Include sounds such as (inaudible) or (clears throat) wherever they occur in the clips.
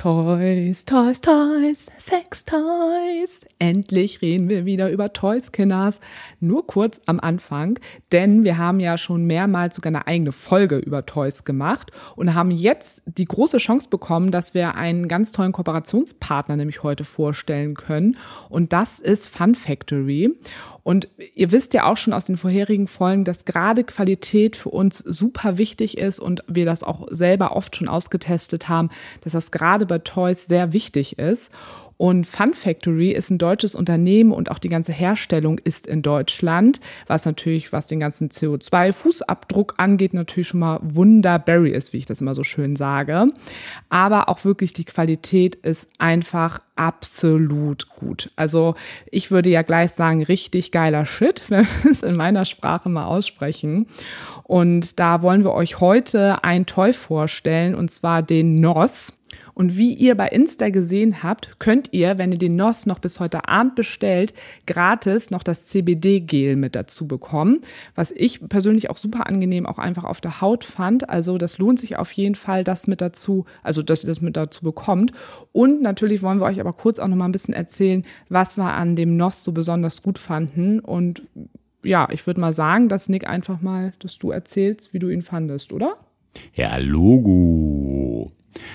Toys, Toys, Toys, Sex Toys. Endlich reden wir wieder über Toys, Kinders. Nur kurz am Anfang, denn wir haben ja schon mehrmals sogar eine eigene Folge über Toys gemacht und haben jetzt die große Chance bekommen, dass wir einen ganz tollen Kooperationspartner nämlich heute vorstellen können. Und das ist Fun Factory. Und ihr wisst ja auch schon aus den vorherigen Folgen, dass gerade Qualität für uns super wichtig ist und wir das auch selber oft schon ausgetestet haben, dass das gerade bei Toys sehr wichtig ist. Und Fun Factory ist ein deutsches Unternehmen und auch die ganze Herstellung ist in Deutschland, was natürlich, was den ganzen CO2-Fußabdruck angeht, natürlich schon mal wunderberry ist, wie ich das immer so schön sage. Aber auch wirklich die Qualität ist einfach absolut gut. Also ich würde ja gleich sagen, richtig geiler Shit, (laughs) wenn wir es in meiner Sprache mal aussprechen. Und da wollen wir euch heute ein Toy vorstellen, und zwar den NOS. Und wie ihr bei Insta gesehen habt, könnt ihr, wenn ihr den NOS noch bis heute Abend bestellt, gratis noch das CBD-Gel mit dazu bekommen, was ich persönlich auch super angenehm auch einfach auf der Haut fand. Also das lohnt sich auf jeden Fall, das mit dazu, also dass ihr das mit dazu bekommt. Und natürlich wollen wir euch aber kurz auch noch mal ein bisschen erzählen, was wir an dem NOS so besonders gut fanden und ja, ich würde mal sagen, dass Nick einfach mal, dass du erzählst, wie du ihn fandest, oder? Ja, Logo.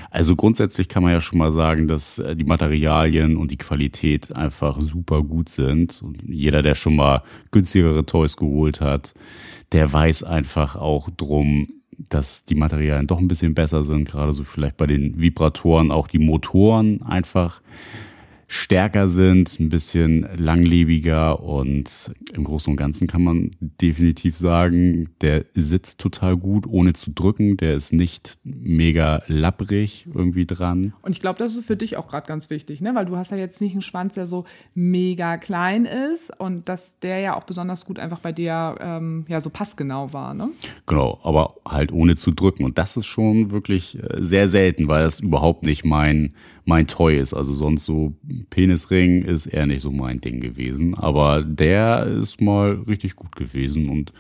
Also grundsätzlich kann man ja schon mal sagen, dass äh, die Materialien und die Qualität einfach super gut sind. Und jeder, der schon mal günstigere Toys geholt hat, der weiß einfach auch drum, dass die Materialien doch ein bisschen besser sind. Gerade so vielleicht bei den Vibratoren auch die Motoren einfach stärker sind, ein bisschen langlebiger und im Großen und Ganzen kann man definitiv sagen, der sitzt total gut, ohne zu drücken. Der ist nicht mega lapprig irgendwie dran. Und ich glaube, das ist für dich auch gerade ganz wichtig, ne? weil du hast ja jetzt nicht einen Schwanz, der so mega klein ist und dass der ja auch besonders gut einfach bei dir ähm, ja so passgenau war. Ne? Genau, aber halt ohne zu drücken. Und das ist schon wirklich äh, sehr selten, weil das überhaupt nicht mein mein Toy ist. Also sonst so Penisring ist eher nicht so mein Ding gewesen. Aber der ist mal richtig gut gewesen und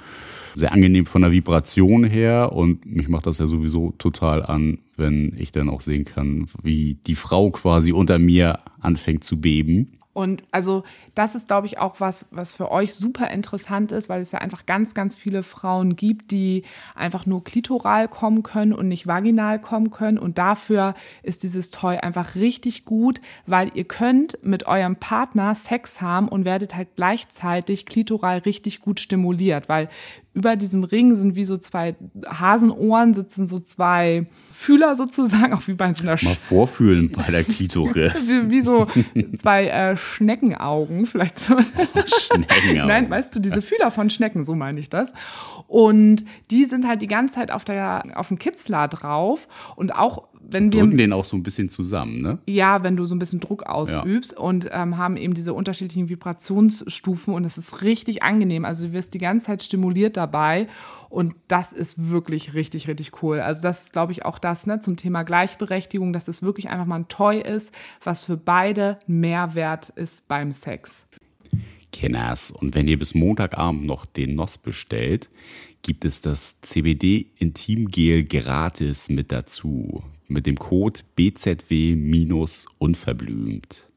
sehr angenehm von der Vibration her. Und mich macht das ja sowieso total an, wenn ich dann auch sehen kann, wie die Frau quasi unter mir anfängt zu beben. Und also das ist, glaube ich, auch was, was für euch super interessant ist, weil es ja einfach ganz, ganz viele Frauen gibt, die einfach nur klitoral kommen können und nicht vaginal kommen können. Und dafür ist dieses Toy einfach richtig gut, weil ihr könnt mit eurem Partner Sex haben und werdet halt gleichzeitig klitoral richtig gut stimuliert, weil über diesem Ring sind wie so zwei Hasenohren, sitzen so zwei Fühler sozusagen, (laughs) auch wie bei so einer Mal vorfühlen bei der (laughs) Klitoris. wie, wie, so zwei äh, Schneckenaugen, vielleicht so. Oh, Schneckenaugen. Nein, weißt du, diese Fühler von Schnecken, so meine ich das. Und die sind halt die ganze Zeit auf, der, auf dem Kitzler drauf und auch wenn wir drücken den auch so ein bisschen zusammen, ne? Ja, wenn du so ein bisschen Druck ausübst ja. und ähm, haben eben diese unterschiedlichen Vibrationsstufen und es ist richtig angenehm. Also du wirst die ganze Zeit stimuliert dabei und das ist wirklich richtig, richtig cool. Also das ist, glaube ich, auch das ne, zum Thema Gleichberechtigung, dass es wirklich einfach mal ein Toy ist, was für beide Mehrwert ist beim Sex. Kenners. Und wenn ihr bis Montagabend noch den NOS bestellt, gibt es das CBD Intimgel gratis mit dazu mit dem Code BZW-unverblümt.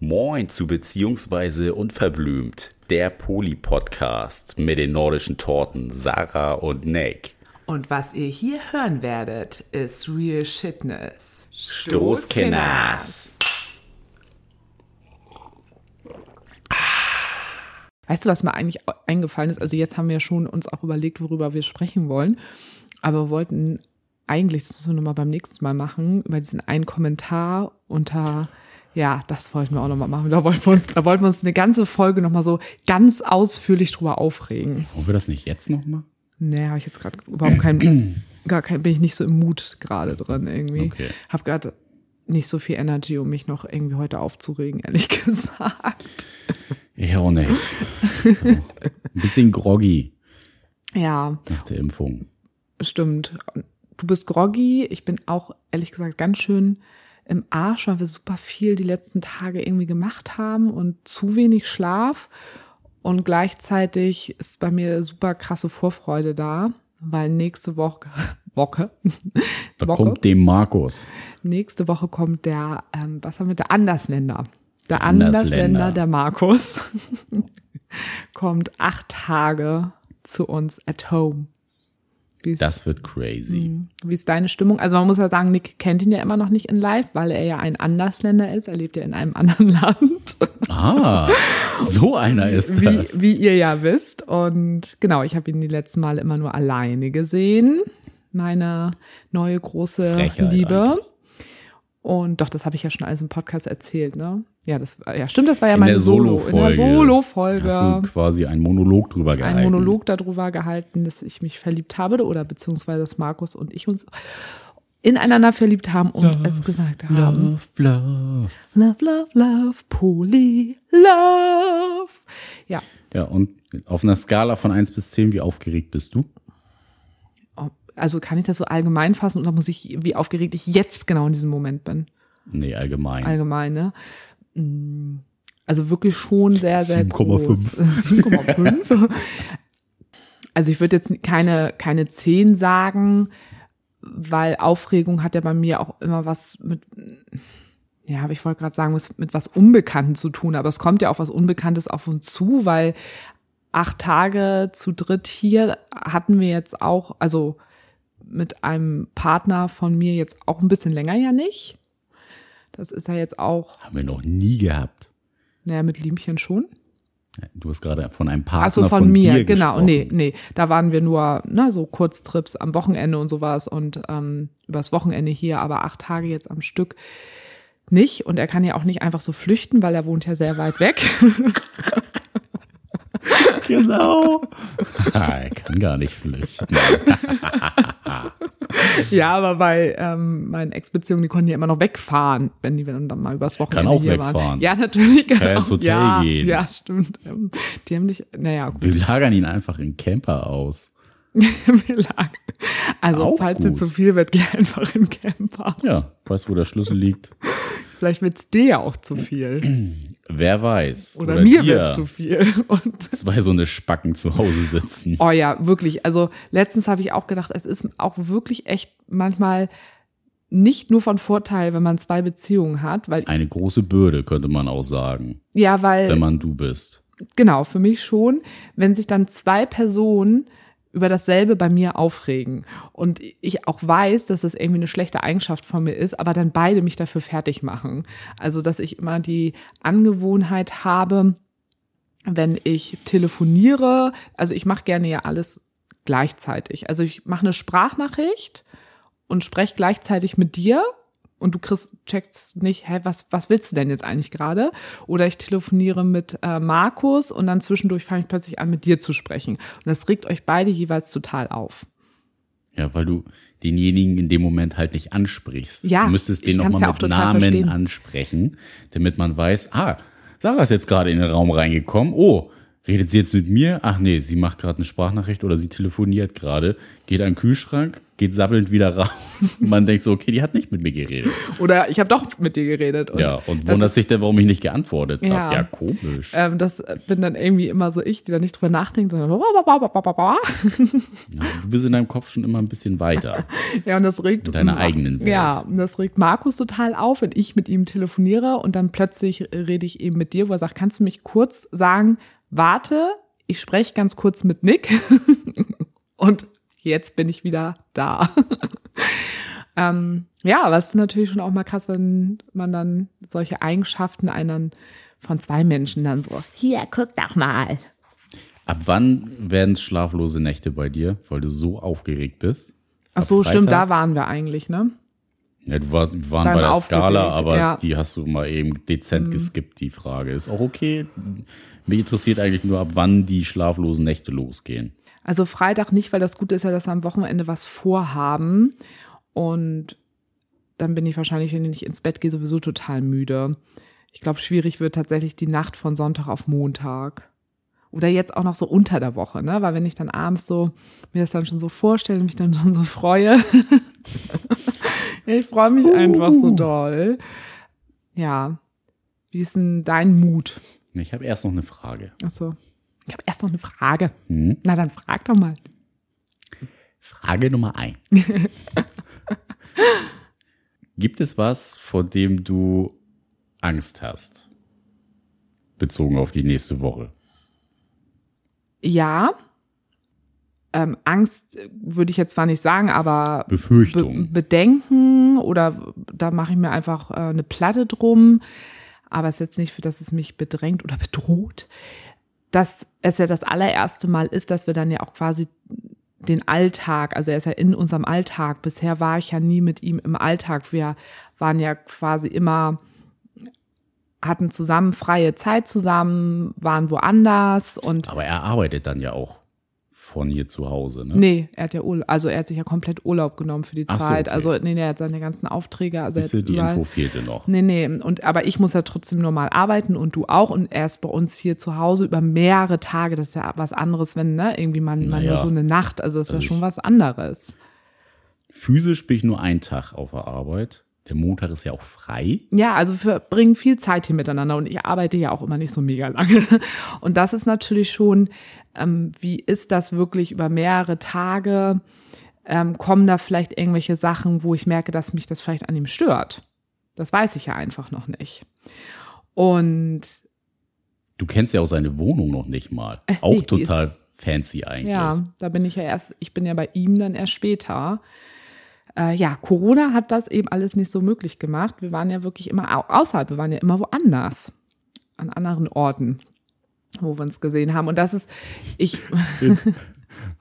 Moin zu Beziehungsweise Unverblümt, der Poli-Podcast mit den nordischen Torten Sarah und Nick. Und was ihr hier hören werdet, ist Real Shitness. Stoßkenners. Weißt du, was mir eigentlich eingefallen ist? Also jetzt haben wir schon uns auch überlegt, worüber wir sprechen wollen. Aber wir wollten eigentlich, das müssen wir nochmal beim nächsten Mal machen, über diesen einen Kommentar unter, ja, das wollten wir auch nochmal machen. Da wollten wir uns, da wollten wir uns eine ganze Folge nochmal so ganz ausführlich drüber aufregen. Wollen wir das nicht jetzt nochmal? Nee, habe ich jetzt gerade überhaupt keinen, (clears throat) gar kein, bin ich nicht so im Mut gerade dran irgendwie. Okay. Hab gerade nicht so viel Energy, um mich noch irgendwie heute aufzuregen, ehrlich (laughs) gesagt. Ich auch nicht. Ein bisschen groggy. Ja. Nach der Impfung. Stimmt. Du bist groggy. Ich bin auch, ehrlich gesagt, ganz schön im Arsch, weil wir super viel die letzten Tage irgendwie gemacht haben und zu wenig Schlaf. Und gleichzeitig ist bei mir super krasse Vorfreude da, weil nächste Woche, (laughs) Woche, Da Woche kommt dem Markus. nächste Woche kommt der, ähm, was haben wir, der Andersländer. Der Andersländer. Andersländer, der Markus, (laughs) kommt acht Tage zu uns at home. Wie ist, Das wird crazy. wie ist deine Stimmung? Also man muss ja sagen, Nick kennt ihn ja immer noch nicht in live, weil er ja ein Andersländer ist. Er lebt ja in einem (laughs) anderen Land, Ah, so einer ist wie, das. wie ihr ja wisst. Und genau, ich habe ihn die letzten Male immer nur alleine gesehen. Meine neue große Frechheit Liebe. eigentlich. Und doch, das habe ich ja schon alles im Podcast erzählt, ne? Ja, das ja stimmt, das war ja In meine der Solo, in der Solo-Folge Solo-Folge. Hast du quasi einen Monolog drüber gehalten. ein Monolog darüber gehalten, dass ich mich verliebt habe oder beziehungsweise dass Markus und ich uns ineinander verliebt haben und es gesagt haben. Love, love. Love, love, love, Poly, love. Ja, Ja, und auf einer Skala von 1 bis 10, wie aufgeregt bist du? Also kann ich das so allgemein fassen oder muss ich, wie aufgeregt ich jetzt genau in diesem Moment bin? Nee, allgemein. Allgemein, ne? Mm, Also wirklich schon sehr, sehr 7,5. groß. 7,5. (laughs) Also ich würde jetzt keine, keine 10 sagen, weil Aufregung hat ja bei mir auch immer was mit, ja, aber ich wollte gerade sagen, was- mit was Unbekannten zu tun, aber es kommt ja auch was Unbekanntes auf uns zu, weil acht Tage zu dritt hier hatten wir jetzt auch, also mit einem Partner von mir jetzt auch ein bisschen länger ja nicht. Das ist ja jetzt auch, Haben wir noch nie gehabt. naja, mit Liemchen schon. Du hast gerade von einem Partner Achso, von, mir, dir genau. gesprochen. Nee, nee. Da waren wir nur, ne, so Kurztrips am Wochenende und sowas und ähm, übers Wochenende hier, aber acht Tage jetzt am Stück nicht. Und er kann ja auch nicht einfach so flüchten, weil er wohnt ja sehr weit weg. (laughs) Genau. (laughs) er kann gar nicht flüchten. (laughs) (laughs) ja, aber bei ähm, meinen Ex-Beziehungen, die konnten ja immer noch wegfahren, wenn die dann mal übers Wochenende auch hier wegfahren. waren. Ja, natürlich. Kann, Kann auch, ins Hotel ja, gehen. Ja, stimmt. Ähm, Die haben nicht, naja, gut. Wir lagern ihn einfach in Camper aus. (laughs) Wir. Also, Auch falls dir gut. zu viel wird, geh einfach in Camper. Ja, weißt wo der Schlüssel liegt? (laughs) Vielleicht wird's dir ja auch zu viel. (clears throat) Wer weiß. Oder, mir dir. wird's zu viel. (laughs) Und Zwei so eine Spacken zu Hause sitzen. oh ja, wirklich. Also letztens habe ich auch gedacht, es ist auch wirklich echt manchmal nicht nur von Vorteil, wenn man zwei Beziehungen hat, weil Eine große Bürde, könnte man auch sagen, ja, weil wenn man du bist. genau für mich schon, wenn sich dann zwei Personen über dasselbe bei mir aufregen und ich auch weiß, dass das irgendwie eine schlechte Eigenschaft von mir ist, aber dann beide mich dafür fertig machen. Also, dass ich immer die Angewohnheit habe, wenn ich telefoniere, also ich mache gerne ja alles gleichzeitig. Also ich mache eine Sprachnachricht und spreche gleichzeitig mit dir und du kriegst, checkst nicht, hä, was, was willst du denn jetzt eigentlich gerade? Oder ich telefoniere mit äh, Markus und dann zwischendurch fange ich plötzlich an, mit dir zu sprechen. Und das regt euch beide jeweils total auf. Ja, weil du denjenigen in dem Moment halt nicht ansprichst. Ja, du müsstest den nochmal ja mit Namen verstehen. ansprechen, damit man weiß, ah, Sarah ist jetzt gerade in den Raum reingekommen. Oh, redet sie jetzt mit mir? Ach nee, sie macht gerade eine Sprachnachricht oder sie telefoniert gerade, geht an den Kühlschrank, geht sabbelnd wieder (laughs) raus. Man denkt so, okay, die hat nicht mit mir geredet. Oder ich habe doch mit dir geredet. Und ja, und wundert sich dann, warum ich nicht geantwortet habe. Ja. Ja, komisch. Ähm, das bin dann irgendwie immer so ich, die da nicht drüber nachdenkt, sondern Also, du bist in deinem Kopf schon immer ein bisschen weiter. (laughs) ja und das regt In deiner eigenen Welt. Ja, und das regt Markus total auf, wenn ich mit ihm telefoniere und dann plötzlich rede ich eben mit dir, wo er sagt, kannst du mich kurz sagen, warte, ich spreche ganz kurz mit Nick (laughs) und jetzt bin ich wieder da. (laughs) ähm, ja, aber es ist natürlich schon auch mal krass, wenn man dann solche Eigenschaften einen von zwei Menschen dann so, hier, guck doch mal. Ab wann werden es schlaflose Nächte bei dir, weil du so aufgeregt bist? Ach so, stimmt, da waren wir eigentlich, ne? Ja, du warst, wir waren Beim bei der Aufgeregt, Skala, aber ja. Mhm. die hast du mal eben dezent geskippt, die Frage. Ist auch okay. Mich interessiert eigentlich nur, ab wann die schlaflosen Nächte losgehen. Also Freitag nicht, weil das Gute ist ja, dass wir am Wochenende was vorhaben. Und dann bin ich wahrscheinlich, wenn ich ins Bett gehe, sowieso total müde. Ich glaube, schwierig wird tatsächlich die Nacht von Sonntag auf Montag. Oder jetzt auch noch so unter der Woche, ne? Weil wenn ich dann abends so mir das dann schon so vorstelle, mich dann schon so freue. (laughs) ich freue mich einfach so doll. Ja. Wie ist denn dein Mut? Ich habe erst noch eine Frage. Achso. Ich habe erst noch eine Frage. Hm? Na, dann frag doch mal. Frage Nummer ein. (laughs) Gibt es was, vor dem du Angst hast? Bezogen auf die nächste Woche. Ja. Ähm, Angst würde ich jetzt zwar nicht sagen, aber Be Befürchtung. Bedenken oder da mache ich mir einfach äh, eine Platte drum. Aber es ist jetzt nicht, für dass es mich bedrängt oder bedroht. Dass es ja das allererste Mal ist, dass wir dann ja auch quasi den Alltag, also er ist ja in unserem Alltag. Bisher war ich ja nie mit ihm im Alltag. Wir waren ja quasi immer, hatten zusammen freie Zeit zusammen, waren woanders und. Aber er arbeitet dann ja auch von hier zu Hause, ne? Nee, er hat ja Urlaub, also er hat sich ja komplett Urlaub genommen für die Ach so, Zeit. okay. Also, nee, nee, er hat seine ganzen Aufträge. Also Siehste, die überall- Info fehlte noch. Nee, nee, und aber ich muss ja trotzdem normal arbeiten und du auch. Und er ist bei uns hier zu Hause über mehrere Tage. Das ist ja was anderes, wenn, ne, irgendwie man, man Naja. nur so eine Nacht, also das ist Also ja schon was anderes. Physisch bin ich nur einen Tag auf der Arbeit. Der Montag ist ja auch frei. Ja, also wir verbringen viel Zeit hier miteinander und ich arbeite ja auch immer nicht so mega lange. (laughs) Und das ist natürlich schon, ähm, wie ist das wirklich über mehrere Tage? Ähm, kommen da vielleicht irgendwelche Sachen, wo ich merke, dass mich das vielleicht an ihm stört? Das weiß ich ja einfach noch nicht. Und Du kennst ja auch seine Wohnung noch nicht mal. Äh, Auch total fancy eigentlich. ja, da bin ich ja erst, ich bin ja bei ihm dann erst später. Äh, ja, Corona hat das eben alles nicht so möglich gemacht. Wir waren ja wirklich immer au außerhalb, wir waren ja immer woanders, an anderen Orten, wo wir uns gesehen haben. Und das ist, ich, (laughs)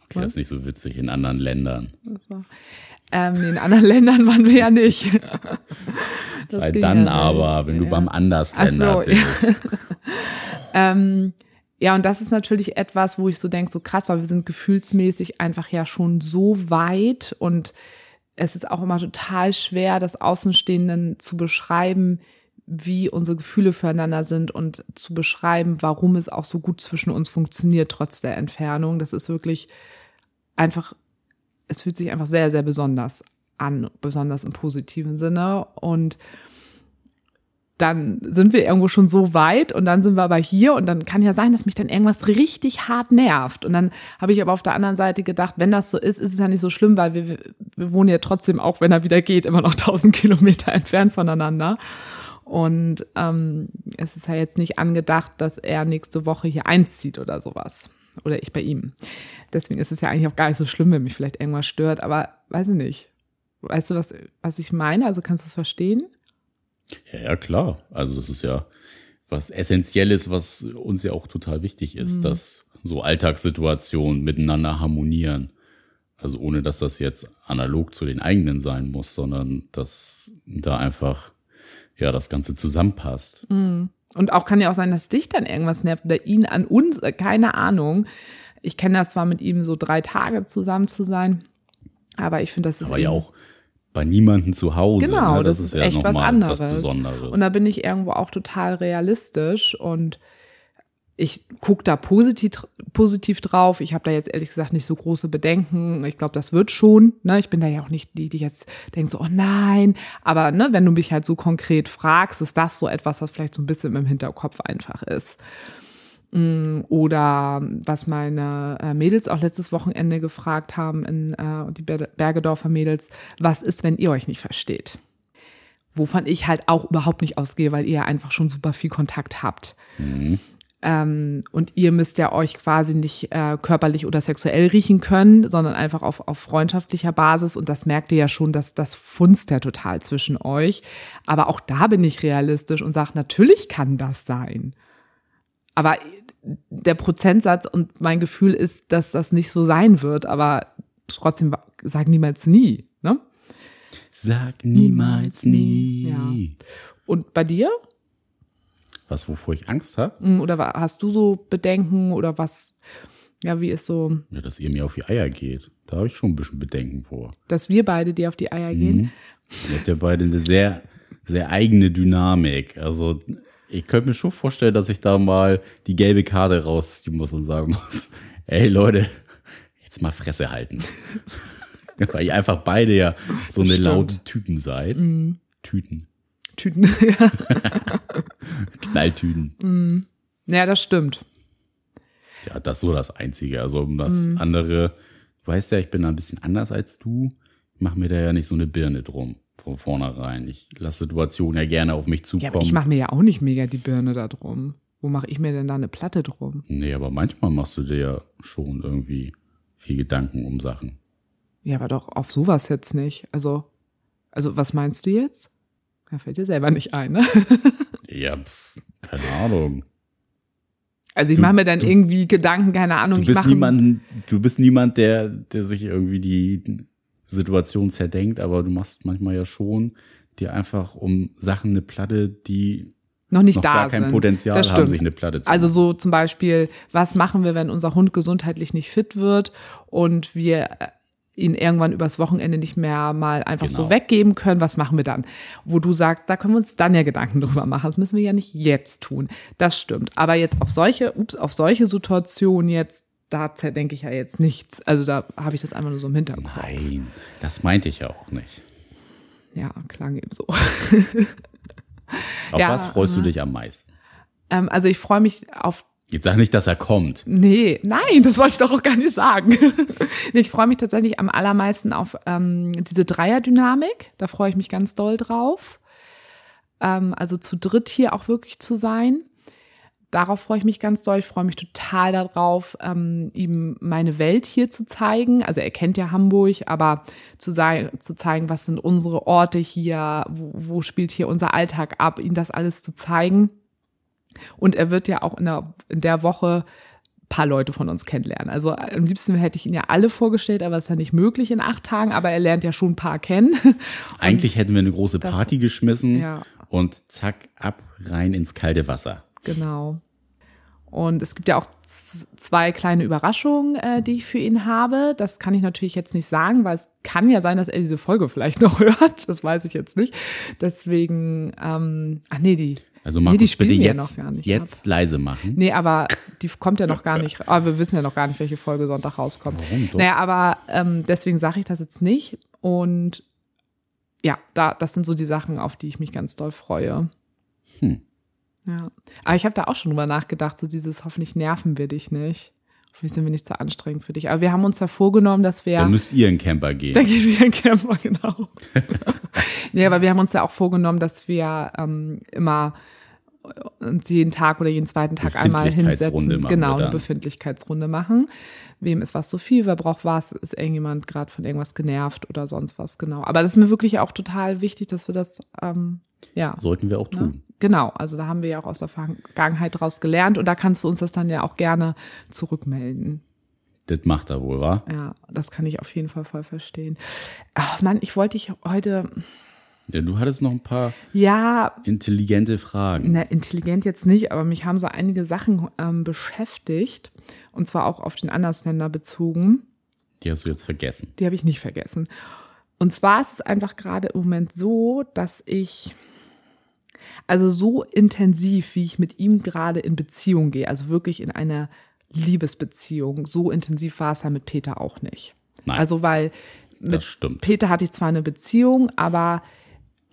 Okay, das ist nicht so witzig in anderen Ländern. ähm, in anderen (laughs) Ländern waren wir ja nicht. (laughs) Das Weil dann ja aber, wenn du Ja. beim Andersländer so, ja. bist. Ähm, ja, und das ist natürlich etwas, wo ich so denke, so krass, weil wir sind gefühlsmäßig einfach ja schon so weit und es ist auch immer total schwer, das Außenstehenden zu beschreiben, wie unsere Gefühle füreinander sind und zu beschreiben, warum es auch so gut zwischen uns funktioniert, trotz der Entfernung. Das ist wirklich einfach, es fühlt sich einfach sehr, sehr besonders an, besonders im positiven Sinne. Und dann sind wir irgendwo schon so weit und dann sind wir aber hier und dann kann ja sein, dass mich dann irgendwas richtig hart nervt. Und dann habe ich aber auf der anderen Seite gedacht, wenn das so ist, ist es ja nicht so schlimm, weil wir, wir wohnen ja trotzdem, auch wenn er wieder geht, immer noch (laughs) tausend Kilometer entfernt voneinander. Und ähm, es ist ja jetzt nicht angedacht, dass er nächste Woche hier einzieht oder sowas. Oder ich bei ihm. Deswegen ist es ja eigentlich auch gar nicht so schlimm, wenn mich vielleicht irgendwas stört, aber weiß ich nicht. Weißt du, was, was ich meine? Also kannst du es verstehen? Ja, ja, klar. Also das ist ja was Essentielles, was uns ja auch total wichtig ist, dass so Alltagssituationen miteinander harmonieren. Also ohne, dass das jetzt analog zu den eigenen sein muss, sondern dass da einfach ja das Ganze zusammenpasst. Und auch kann ja auch sein, dass dich dann irgendwas nervt oder ihn an uns, äh, keine Ahnung. Ich kenne das zwar mit ihm so drei Tage zusammen zu sein, aber ich finde, das ist Aber ja auch bei niemandem zu Hause. Genau, ne? das, ist echt was anderes. Was Besonderes. Und da bin ich irgendwo auch total realistisch und ich gucke da positiv, positiv drauf. Ich habe da jetzt ehrlich gesagt nicht so große Bedenken. Ich glaube, das wird schon. Ne? Ich bin da ja auch nicht die, die jetzt denkt so, oh nein. Aber ne, wenn du mich halt so konkret fragst, ist das so etwas, was vielleicht so ein bisschen im Hinterkopf einfach ist. Mm, Oder was meine äh, Mädels auch letztes Wochenende gefragt haben, in, äh, die Ber- Bergedorfer Mädels, was ist, wenn ihr euch nicht versteht? Wovon ich halt auch überhaupt nicht ausgehe, weil ihr einfach schon super viel Kontakt habt. Ähm, und ihr müsst ja euch quasi nicht äh, körperlich oder sexuell riechen können, sondern einfach auf, auf freundschaftlicher Basis. Und das merkt ihr ja schon, dass das funzt ja total zwischen euch. Aber auch da bin ich realistisch und sage, natürlich kann das sein. Aber der Prozentsatz und mein Gefühl ist, dass das nicht so sein wird. Aber trotzdem sag niemals nie. Ne? Sag niemals nie. Ja. Und bei dir? Was, wovor ich Angst habe? Mm, Oder hast du so Bedenken oder was? Ja, wie ist so, Ja, dass ihr mir auf die Eier geht. Da habe ich schon ein bisschen Bedenken vor. dass wir beide dir auf die Eier gehen? Mhm. Ihr habt ja beide eine sehr, sehr eigene Dynamik. Also ich könnte mir schon vorstellen, dass ich da mal die gelbe Karte rausziehen muss und sagen muss, (laughs) ey Leute, jetzt mal Fresse halten. (laughs) Weil ihr einfach beide ja so eine laute Typen seid. Tüten. Tüten. (laughs) ja. Knalltüten. ja, das stimmt. Ja, das ist so das Einzige. Also um das mhm. andere, du weißt ja, ich bin da ein bisschen anders als du. Ich mache mir da ja nicht so eine Birne drum von vornherein. Ich lasse Situationen ja gerne auf mich zukommen. Ja, ich mache mir ja auch nicht mega die Birne da drum. Wo mache ich mir denn da eine Platte drum? Nee, aber manchmal machst du dir ja schon irgendwie viel Gedanken um Sachen. Ja, aber doch auf sowas jetzt nicht. Also, also was meinst du jetzt? Da fällt dir selber nicht ein, ne? (laughs) ja, keine Ahnung. Also ich mache mir dann du, irgendwie Gedanken, keine Ahnung. Du bist, niemand, du bist niemand, der, der sich irgendwie die Situation zerdenkt, aber du machst manchmal ja schon dir einfach um Sachen eine Platte, die noch nicht noch da gar kein sind. Potenzial haben, sich eine Platte zu Also so zum Beispiel, was machen wir, wenn unser Hund gesundheitlich nicht fit wird und wir ihn irgendwann übers Wochenende nicht mehr mal einfach genau. so weggeben können, was machen wir dann? Wo du sagst, da können wir uns dann ja Gedanken (laughs) drüber machen. Das müssen wir ja nicht jetzt tun. Das stimmt. Aber jetzt auf solche, ups, auf solche Situationen jetzt, da zerdenke ich ja jetzt nichts. Also da habe ich das einfach nur so im Hinterkopf. Nein, das meinte ich ja auch nicht. Ja, klang eben so. (laughs) auf ja, was freust du dich am meisten? Ähm, also ich freue mich auf Jetzt sag nicht, dass er kommt. Nee, nein, das wollte ich doch auch gar nicht sagen. (laughs) ich freue mich tatsächlich am allermeisten auf ähm, diese Dreierdynamik. Da freue ich mich ganz doll drauf. Ähm, also zu dritt hier auch wirklich zu sein. Darauf freue ich mich ganz doll. Ich freue mich total darauf, ähm, ihm meine Welt hier zu zeigen. Also er kennt ja Hamburg, aber zu, sagen, zu zeigen, was sind unsere Orte hier, wo, wo spielt hier unser Alltag ab, ihm das alles zu zeigen. Und er wird ja auch in der, in der Woche paar Leute von uns kennenlernen. Also am liebsten hätte ich ihn ja alle vorgestellt, aber es ist ja nicht möglich in acht Tagen, aber er lernt ja schon ein paar kennen. (laughs) Eigentlich hätten wir eine große Party geschmissen ja. und zack, ab rein ins kalte Wasser. Genau. Und es gibt ja auch zwei kleine Überraschungen, äh, die ich für ihn habe. Das kann ich natürlich jetzt nicht sagen, weil es kann ja sein, dass er diese Folge vielleicht (laughs) noch hört. Das weiß ich jetzt nicht. Deswegen, ähm, ach nee, die also Markus, nee, die bitte jetzt, ja jetzt ab. leise machen. Nee, aber die kommt ja noch gar nicht. Aber wir wissen ja noch gar nicht, welche Folge Sonntag rauskommt. Warum doch? Naja, aber ähm, deswegen sage ich das jetzt nicht. Und ja, da, das sind so die Sachen, auf die ich mich ganz doll freue. Hm. Ja. Aber ich habe da auch schon drüber nachgedacht, so dieses hoffentlich nerven wir dich nicht. Hoffentlich sind wir nicht zu anstrengend für dich. Aber wir haben uns ja vorgenommen, dass wir. Dann müsst ihr in Camper gehen. Dann gehen wir in Camper, (laughs) genau. nee, aber wir haben uns ja auch vorgenommen, dass wir ähm, immer uns jeden Tag oder jeden zweiten Tag einmal hinsetzen. Genau, eine Befindlichkeitsrunde machen. Wem ist was zu viel, wer braucht was, ist irgendjemand gerade von irgendwas genervt oder sonst was, genau. Aber das ist mir wirklich auch total wichtig, dass wir das, ähm, ja. Sollten wir auch ne? tun. Genau, also da haben wir ja auch aus der Vergangenheit daraus gelernt und da kannst du uns das dann ja auch gerne zurückmelden. Das macht er wohl, wa? Ja, das kann ich auf jeden Fall voll verstehen. Ach Mann, ich wollte dich heute, ja, du hattest noch ein paar ja, intelligente Fragen. Na, intelligent jetzt nicht, aber mich haben so einige Sachen ähm, beschäftigt. Und zwar auch auf den Andersländer bezogen. Die hast du jetzt vergessen. Die habe ich nicht vergessen. Und zwar ist es einfach gerade im Moment so, dass ich, also so intensiv, wie ich mit ihm gerade in Beziehung gehe, also wirklich in einer Liebesbeziehung, so intensiv war es ja mit Peter auch nicht. Nein. Also weil mit Peter hatte ich zwar eine Beziehung, aber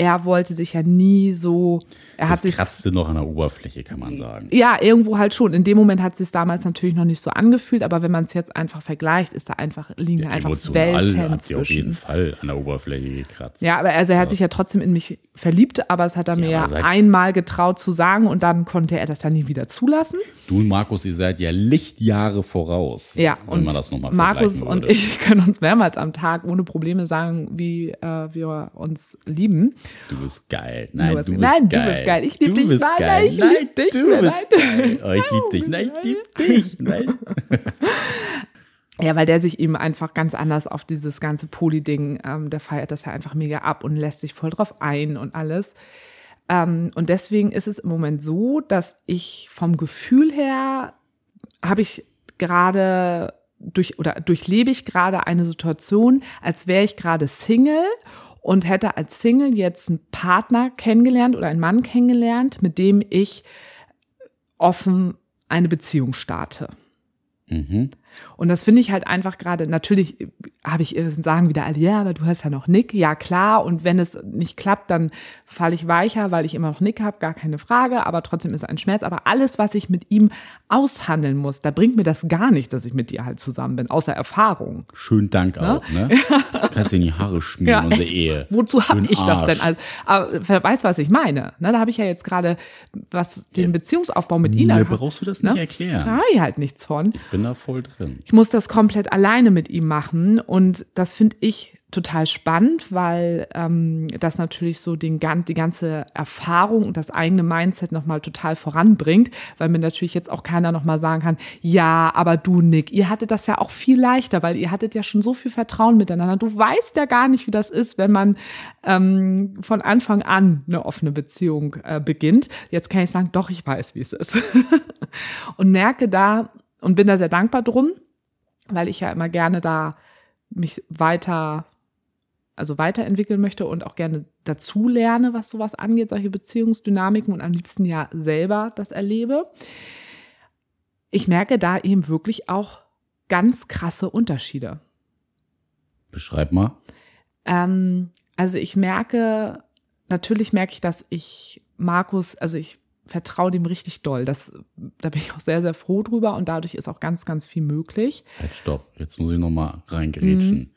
er wollte sich ja nie so. Er das hat sich kratzte noch an der Oberfläche, kann man sagen. Ja, irgendwo halt schon. In dem Moment hat es sich damals natürlich noch nicht so angefühlt, aber wenn man es jetzt einfach vergleicht, ist da einfach liegen ja, einfach Welten hat sie auf jeden Fall an der Oberfläche gekratzt. Ja, aber also er hat sich ja trotzdem in mich verliebt, aber es hat er ja, mir einmal getraut zu sagen und dann konnte er das dann nie wieder zulassen. Du und Markus, ihr seid ja Lichtjahre voraus. Ja, und man das nochmal Markus und ich (laughs) können uns mehrmals am Tag ohne Probleme sagen, wie äh, wir uns lieben. Du bist geil. Nein, du, bist, nein, geil. du bist geil. Ich liebe dich. Bist nein, geil. ich liebe dich. Du bist geil. Oh, ich liebe dich. Nein, ich liebe dich. Nein. (laughs) Ja, weil der sich eben einfach ganz anders auf dieses ganze Poli-Ding, ähm, der feiert das ja einfach mega ab und lässt sich voll drauf ein und alles. Ähm, und deswegen ist es im Moment so, dass ich vom Gefühl her habe ich gerade durch oder durchlebe ich gerade eine Situation, als wäre ich gerade Single und hätte als Single jetzt einen Partner kennengelernt oder einen Mann kennengelernt, mit dem ich offen eine Beziehung starte. Mhm. Und das finde ich halt einfach gerade, natürlich habe ich, sagen wieder alle, ja, aber du hast ja noch Nick. Ja, klar. Und wenn es nicht klappt, dann falle ich weicher, weil ich immer noch Nick habe, gar keine Frage. Aber trotzdem ist es ein Schmerz. Aber alles, was ich mit ihm aushandeln muss, da bringt mir das gar nicht, dass ich mit dir halt zusammen bin, außer Erfahrung. Schönen Dank ne? auch, ne? Du kannst dir in die Haare schmieren, ja, unsere Ehe. Wozu habe ich das denn? Also, aber wer weiß, was ich meine. Ne? Da habe ich ja jetzt gerade, was den Beziehungsaufbau mit Ihnen. Ne, brauchst du das nicht ne? erklären. Da habe ich halt nichts von. Ich bin da voll drin. Ich muss das komplett alleine mit ihm machen und das finde ich total spannend, weil ähm, das natürlich so den, die ganze Erfahrung und das eigene Mindset nochmal total voranbringt, weil mir natürlich jetzt auch keiner nochmal sagen kann, ja, aber du, Nick, ihr hattet das ja auch viel leichter, weil ihr hattet ja schon so viel Vertrauen miteinander. Du weißt ja gar nicht, wie das ist, wenn man ähm, von Anfang an eine offene Beziehung äh, beginnt. Jetzt kann ich sagen, doch, ich weiß, wie es ist. (laughs) und merke da und bin da sehr dankbar drum, weil ich ja immer gerne da mich weiter also weiterentwickeln möchte und auch gerne dazu lerne, was sowas angeht, solche Beziehungsdynamiken und am liebsten ja selber das erlebe. Ich merke da eben wirklich auch ganz krasse Unterschiede. Beschreib mal. Ähm, also ich merke, natürlich merke ich, dass ich Markus, also ich vertraue dem richtig doll. Das, da bin ich auch sehr, sehr froh drüber und dadurch ist auch ganz, ganz viel möglich. Halt, stopp. Jetzt muss ich nochmal reingrätschen. Mhm.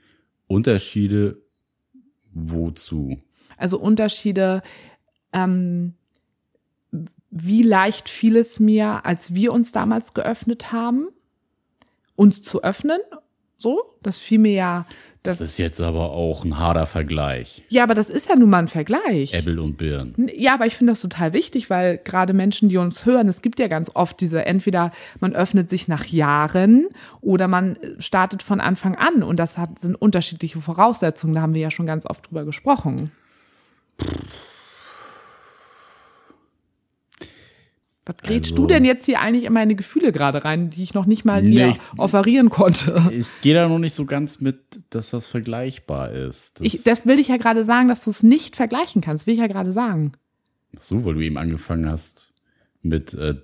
Unterschiede wozu? Also Unterschiede, ähm, wie leicht fiel es mir, als wir uns damals geöffnet haben, uns zu öffnen. So, das fiel mir ja. Das, ist jetzt aber auch ein harter Vergleich. Ja, aber das ist ja nun mal ein Vergleich. Äppel und Birn. Ja, aber ich finde das total wichtig, weil gerade Menschen, die uns hören, es gibt ja ganz oft diese, entweder man öffnet sich nach Jahren oder man startet von Anfang an. Und das hat, sind unterschiedliche Voraussetzungen. Da haben wir ja schon ganz oft drüber gesprochen. Was grätst also, du denn jetzt hier eigentlich in meine Gefühle gerade rein, die ich noch nicht mal dir nee, offerieren konnte? Ich gehe da noch nicht so ganz mit, dass das vergleichbar ist. Das, ich, das will ich ja gerade sagen, dass du es nicht vergleichen kannst, will ich ja gerade sagen. Ach so, weil du eben angefangen hast mit, äh,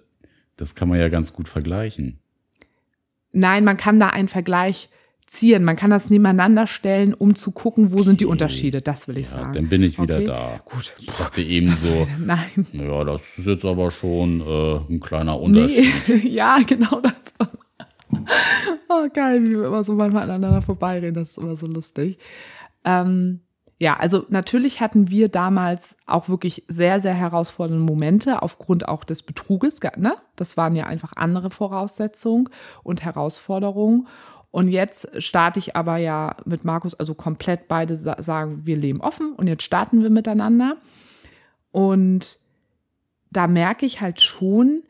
das kann man ja ganz gut vergleichen. Nein, man kann da einen Vergleich ziehen. Man kann das nebeneinander stellen, um zu gucken, wo okay. sind die Unterschiede. Das will ich ja, sagen. Dann bin ich wieder okay. da. Gut. Ich dachte eben so, (laughs) nein. Ja, das ist jetzt aber schon äh, ein kleiner Unterschied. Nee. (laughs) ja, genau das. (laughs) oh, geil, wie wir immer so manchmal aneinander vorbeireden. Das ist immer so lustig. Ähm, ja, also natürlich hatten wir damals auch wirklich sehr, sehr herausfordernde Momente aufgrund auch des Betruges. Ne? Das waren ja einfach andere Voraussetzungen und Herausforderungen. Und jetzt starte ich aber ja mit Markus, also komplett beide sagen, wir leben offen und jetzt starten wir miteinander. Und da merke ich halt schon,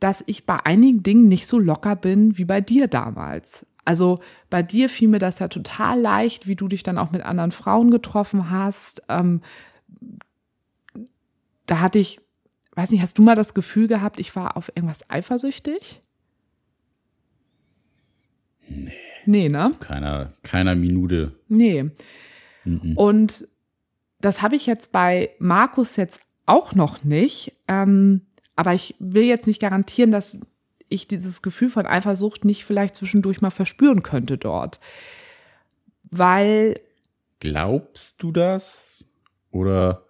dass ich bei einigen Dingen nicht so locker bin wie bei dir damals. Also bei dir fiel mir das ja total leicht, wie du dich dann auch mit anderen Frauen getroffen hast. Ähm, da hatte ich, weiß nicht, hast du mal das Gefühl gehabt, ich war auf irgendwas eifersüchtig? Nee. Nee, ne? Keiner, keiner Minute. Nee. Mhm. Und das habe ich jetzt bei Markus jetzt auch noch nicht. Ähm, aber ich will jetzt nicht garantieren, dass ich dieses Gefühl von Eifersucht nicht vielleicht zwischendurch mal verspüren könnte dort. Weil. Glaubst du das? Oder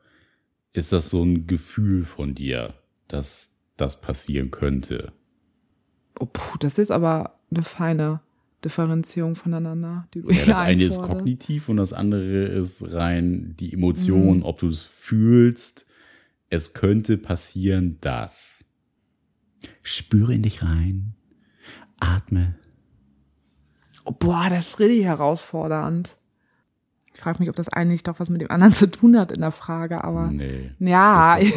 ist das so ein Gefühl von dir, dass das passieren könnte? Oh, puh, das ist aber eine feine Differenzierung voneinander, die du ja, Das eine ist kognitiv und das andere ist rein die Emotion, mhm. ob du es fühlst. Es könnte passieren, dass. Spüre in dich rein. Atme. Oh, boah, das ist richtig herausfordernd. Ich frage mich, ob das eine nicht doch was mit dem anderen (laughs) zu tun hat in der Frage, aber. Nee. Ja, (laughs) ich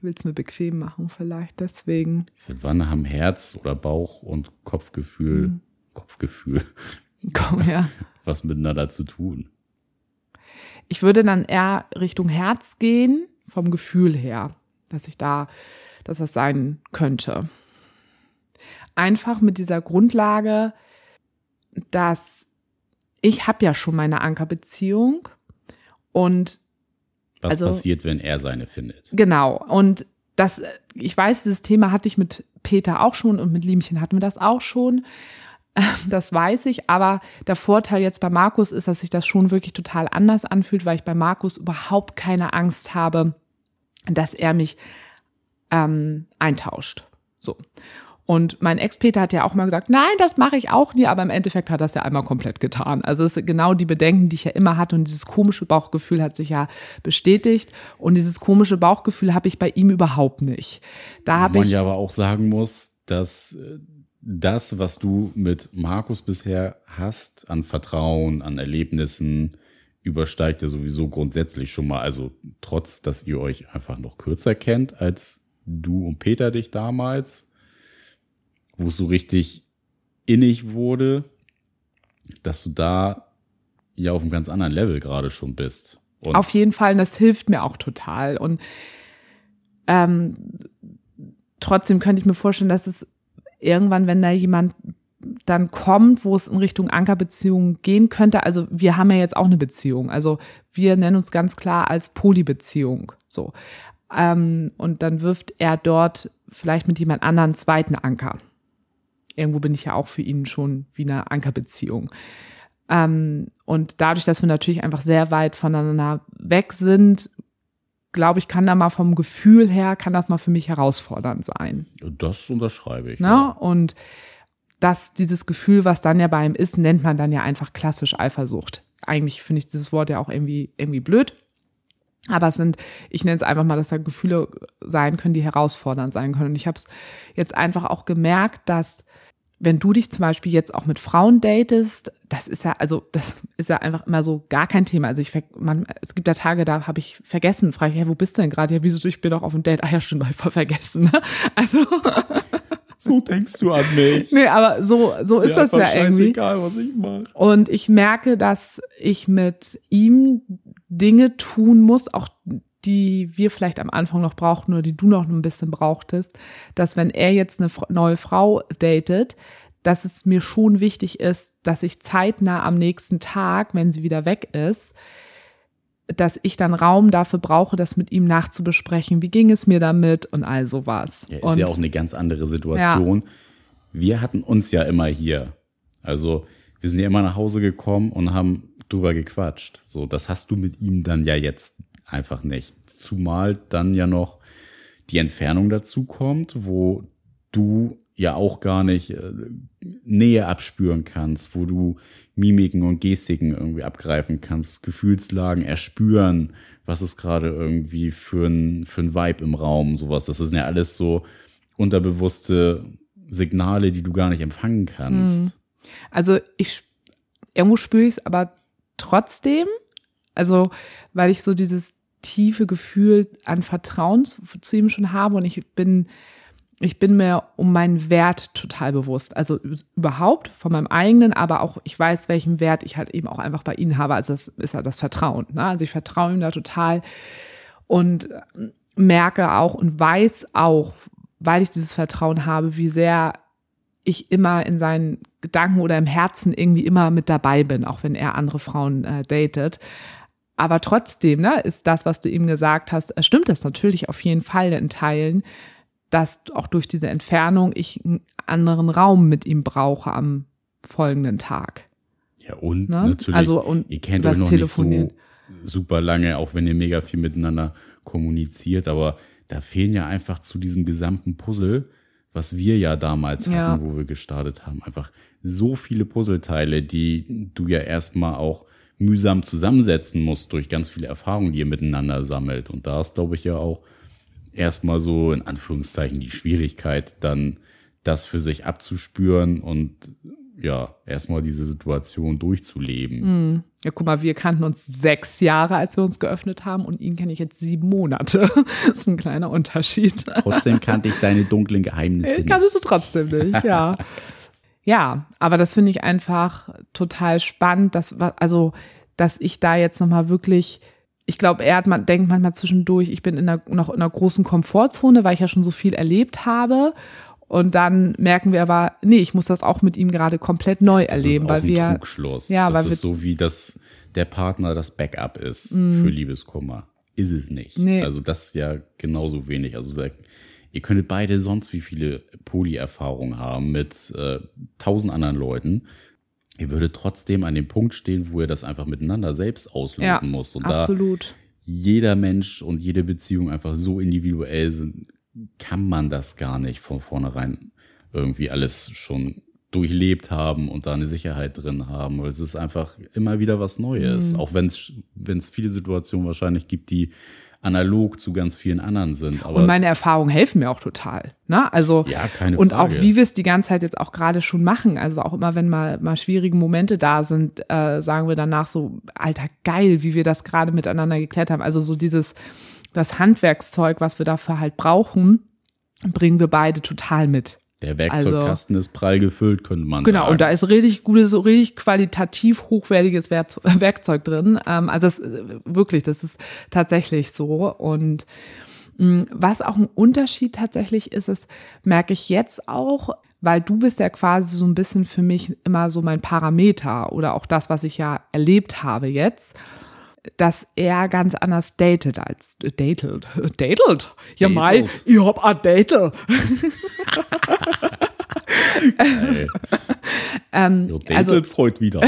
will es mir bequem machen, vielleicht deswegen. Seit wann haben Herz oder Bauch und Kopfgefühl mhm. Kopfgefühl. Komm her. (laughs) Was miteinander zu tun. Ich würde dann eher Richtung Herz gehen, vom Gefühl her, dass ich da, dass das sein könnte. Einfach mit dieser Grundlage, dass ich habe ja schon meine Ankerbeziehung und was also, passiert, wenn er seine findet? Genau. Und das, ich weiß, dieses Thema hatte ich mit Peter auch schon und mit Liemchen hatten wir das auch schon. (laughs) Das weiß ich, aber der Vorteil jetzt bei Markus ist, dass sich das schon wirklich total anders anfühlt, weil ich bei Markus überhaupt keine Angst habe, dass er mich ähm, eintauscht. So. Und mein Ex-Peter hat ja auch mal gesagt, nein, das mache ich auch nie, aber im Endeffekt hat das ja einmal komplett getan. Also es sind genau die Bedenken, die ich ja immer hatte und dieses komische Bauchgefühl hat sich ja bestätigt und dieses komische Bauchgefühl habe ich bei ihm überhaupt nicht. Da habe ich man ja aber auch sagen muss, dass äh, das, was du mit Markus bisher hast, an Vertrauen, an Erlebnissen, übersteigt ja sowieso grundsätzlich schon mal, also trotz, dass ihr euch einfach noch kürzer kennt als du und Peter dich damals, wo es so richtig innig wurde, dass du da ja auf einem ganz anderen Level gerade schon bist. Und auf jeden Fall, und das hilft mir auch total. Und ähm, trotzdem könnte ich mir vorstellen, dass es irgendwann, wenn da jemand dann kommt, wo es in Richtung Ankerbeziehung gehen könnte. Also wir haben ja jetzt auch eine Beziehung. Also wir nennen uns ganz klar als Polybeziehung. So. Ähm, und dann wirft er dort vielleicht mit jemand anderen zweiten Anker. Irgendwo bin ich ja auch für ihn schon wie eine Ankerbeziehung. Ähm, und dadurch, dass wir natürlich einfach sehr weit voneinander weg sind, glaube ich, kann da mal vom Gefühl her, kann das mal für mich herausfordernd sein. Das unterschreibe ich. Ne? Ja. Und das, dieses Gefühl, was dann ja bei ihm ist, nennt man dann ja einfach klassisch Eifersucht. Eigentlich finde ich dieses Wort ja auch irgendwie, irgendwie blöd. Aber es sind, ich nenne es einfach mal, dass da Gefühle sein können, die herausfordernd sein können. Und ich habe es jetzt einfach auch gemerkt, dass wenn du dich zum Beispiel jetzt auch mit Frauen datest, das ist ja, also das ist ja einfach immer so gar kein Thema. Also ich, man, es gibt da Tage, da habe ich vergessen, frage ich, ja, wo bist du denn gerade? Ja, wieso, ich bin doch auf dem Date. Ach ja, stimmt, hab ich voll vergessen. Ne? Also. (laughs) So denkst du an mich. Nee, aber so, so ist, ist das ja irgendwie. Egal, was ich mache. Und ich merke, dass ich mit ihm Dinge tun muss, auch die wir vielleicht am Anfang noch brauchten oder die du noch ein bisschen brauchtest, dass wenn er jetzt eine neue Frau datet, dass es mir schon wichtig ist, dass ich zeitnah am nächsten Tag, wenn sie wieder weg ist, dass ich dann Raum dafür brauche, das mit ihm nachzubesprechen. Wie ging es mir damit und all sowas. Ja, ist und, ja auch eine ganz andere Situation. Ja. Wir hatten uns ja immer hier. Also wir sind ja immer nach Hause gekommen und haben drüber gequatscht. So, das hast du mit ihm dann ja jetzt einfach nicht. Zumal dann ja noch die Entfernung dazu kommt, wo du ja auch gar nicht äh, Nähe abspüren kannst, wo du Mimiken und Gestiken irgendwie abgreifen kannst, Gefühlslagen erspüren, was ist gerade irgendwie für ein, für ein Vibe im Raum, sowas. Das sind ja alles so unterbewusste Signale, die du gar nicht empfangen kannst. Mhm. Also ich irgendwo spüre ich es aber trotzdem, also weil ich so dieses tiefe Gefühl an Vertrauen zu ihm schon habe und ich bin ich bin mir um meinen Wert total bewusst. Also überhaupt von meinem eigenen, aber auch ich weiß, welchen Wert ich halt eben auch einfach bei ihnen habe. Also das ist ja das Vertrauen. Ne? Also ich vertraue ihm da total und merke auch und weiß auch, weil ich dieses Vertrauen habe, wie sehr ich immer in seinen Gedanken oder im Herzen irgendwie immer mit dabei bin, auch wenn er andere Frauen äh, datet. Aber trotzdem, ne, ist das, was du ihm gesagt hast, äh, stimmt das natürlich auf jeden Fall in Teilen, dass auch durch diese Entfernung ich einen anderen Raum mit ihm brauche am folgenden Tag. Ja, und ne? natürlich, also, und ihr kennt euch noch nicht so super lange, auch wenn ihr mega viel miteinander kommuniziert, aber da fehlen ja einfach zu diesem gesamten Puzzle, was wir ja damals ja. hatten, wo wir gestartet haben, einfach so viele Puzzleteile, die du ja erstmal auch mühsam zusammensetzen musst durch ganz viele Erfahrungen, die ihr miteinander sammelt. Und da ist, glaube ich, ja auch erstmal so in Anführungszeichen die Schwierigkeit, dann das für sich abzuspüren und ja, erstmal diese Situation durchzuleben. Mm. Ja, guck mal, wir kannten uns sechs Jahre, als wir uns geöffnet haben und ihn kenne ich jetzt sieben Monate. (laughs) das ist ein kleiner Unterschied. Trotzdem kannte ich deine dunklen Geheimnisse. nicht. Kanntest du trotzdem nicht, ja. (laughs) ja, aber das finde ich einfach total spannend, dass, also, dass ich da jetzt nochmal wirklich ich glaube, er hat, man denkt manchmal zwischendurch, ich bin in einer, noch in einer großen Komfortzone, weil ich ja schon so viel erlebt habe. Und dann merken wir aber, nee, ich muss das auch mit ihm gerade komplett neu das erleben, ist weil ein wir. Trugschluss. Ja, das weil ist so wie das der Partner das Backup ist mm. für Liebeskummer. Ist es nicht. Nee. Also das ja genauso wenig. Also Ihr könntet beide sonst wie viele Poly-Erfahrungen haben mit äh, tausend anderen Leuten. Ihr würdet trotzdem an dem Punkt stehen, wo ihr das einfach miteinander selbst ausloten Ja, muss. Und absolut. da jeder Mensch und jede Beziehung einfach so individuell sind, kann man das gar nicht von vornherein irgendwie alles schon durchlebt haben und da eine Sicherheit drin haben, weil es ist einfach immer wieder was Neues. Mhm. Auch wenn es viele Situationen wahrscheinlich gibt, die analog zu ganz vielen anderen sind. Aber Und meine Erfahrungen helfen mir auch total. Ne? Also Ja, keine und Frage. auch wie wir es die ganze Zeit jetzt auch gerade schon machen. Also auch immer, wenn mal mal schwierige Momente da sind, äh, sagen wir danach so, alter geil, wie wir das gerade miteinander geklärt haben. Also so dieses das Handwerkszeug, was wir dafür halt brauchen, bringen wir beide total mit. Der Werkzeugkasten ist prall gefüllt, könnte man Also Genau, sagen. und da ist richtig gutes, so richtig qualitativ hochwertiges (laughs) Werkzeug drin. Ähm, also das, äh, wirklich, das ist tatsächlich so. Und mh, was auch ein Unterschied tatsächlich ist, das merke ich jetzt auch, weil du bist ja quasi so ein bisschen für mich immer so mein Parameter oder auch das, was ich ja erlebt habe jetzt dass er ganz anders datet als datet. (laughs) Datet? Ja, Mai, Datet. ich hab a Date. Ähm, Jo, also- heute wieder.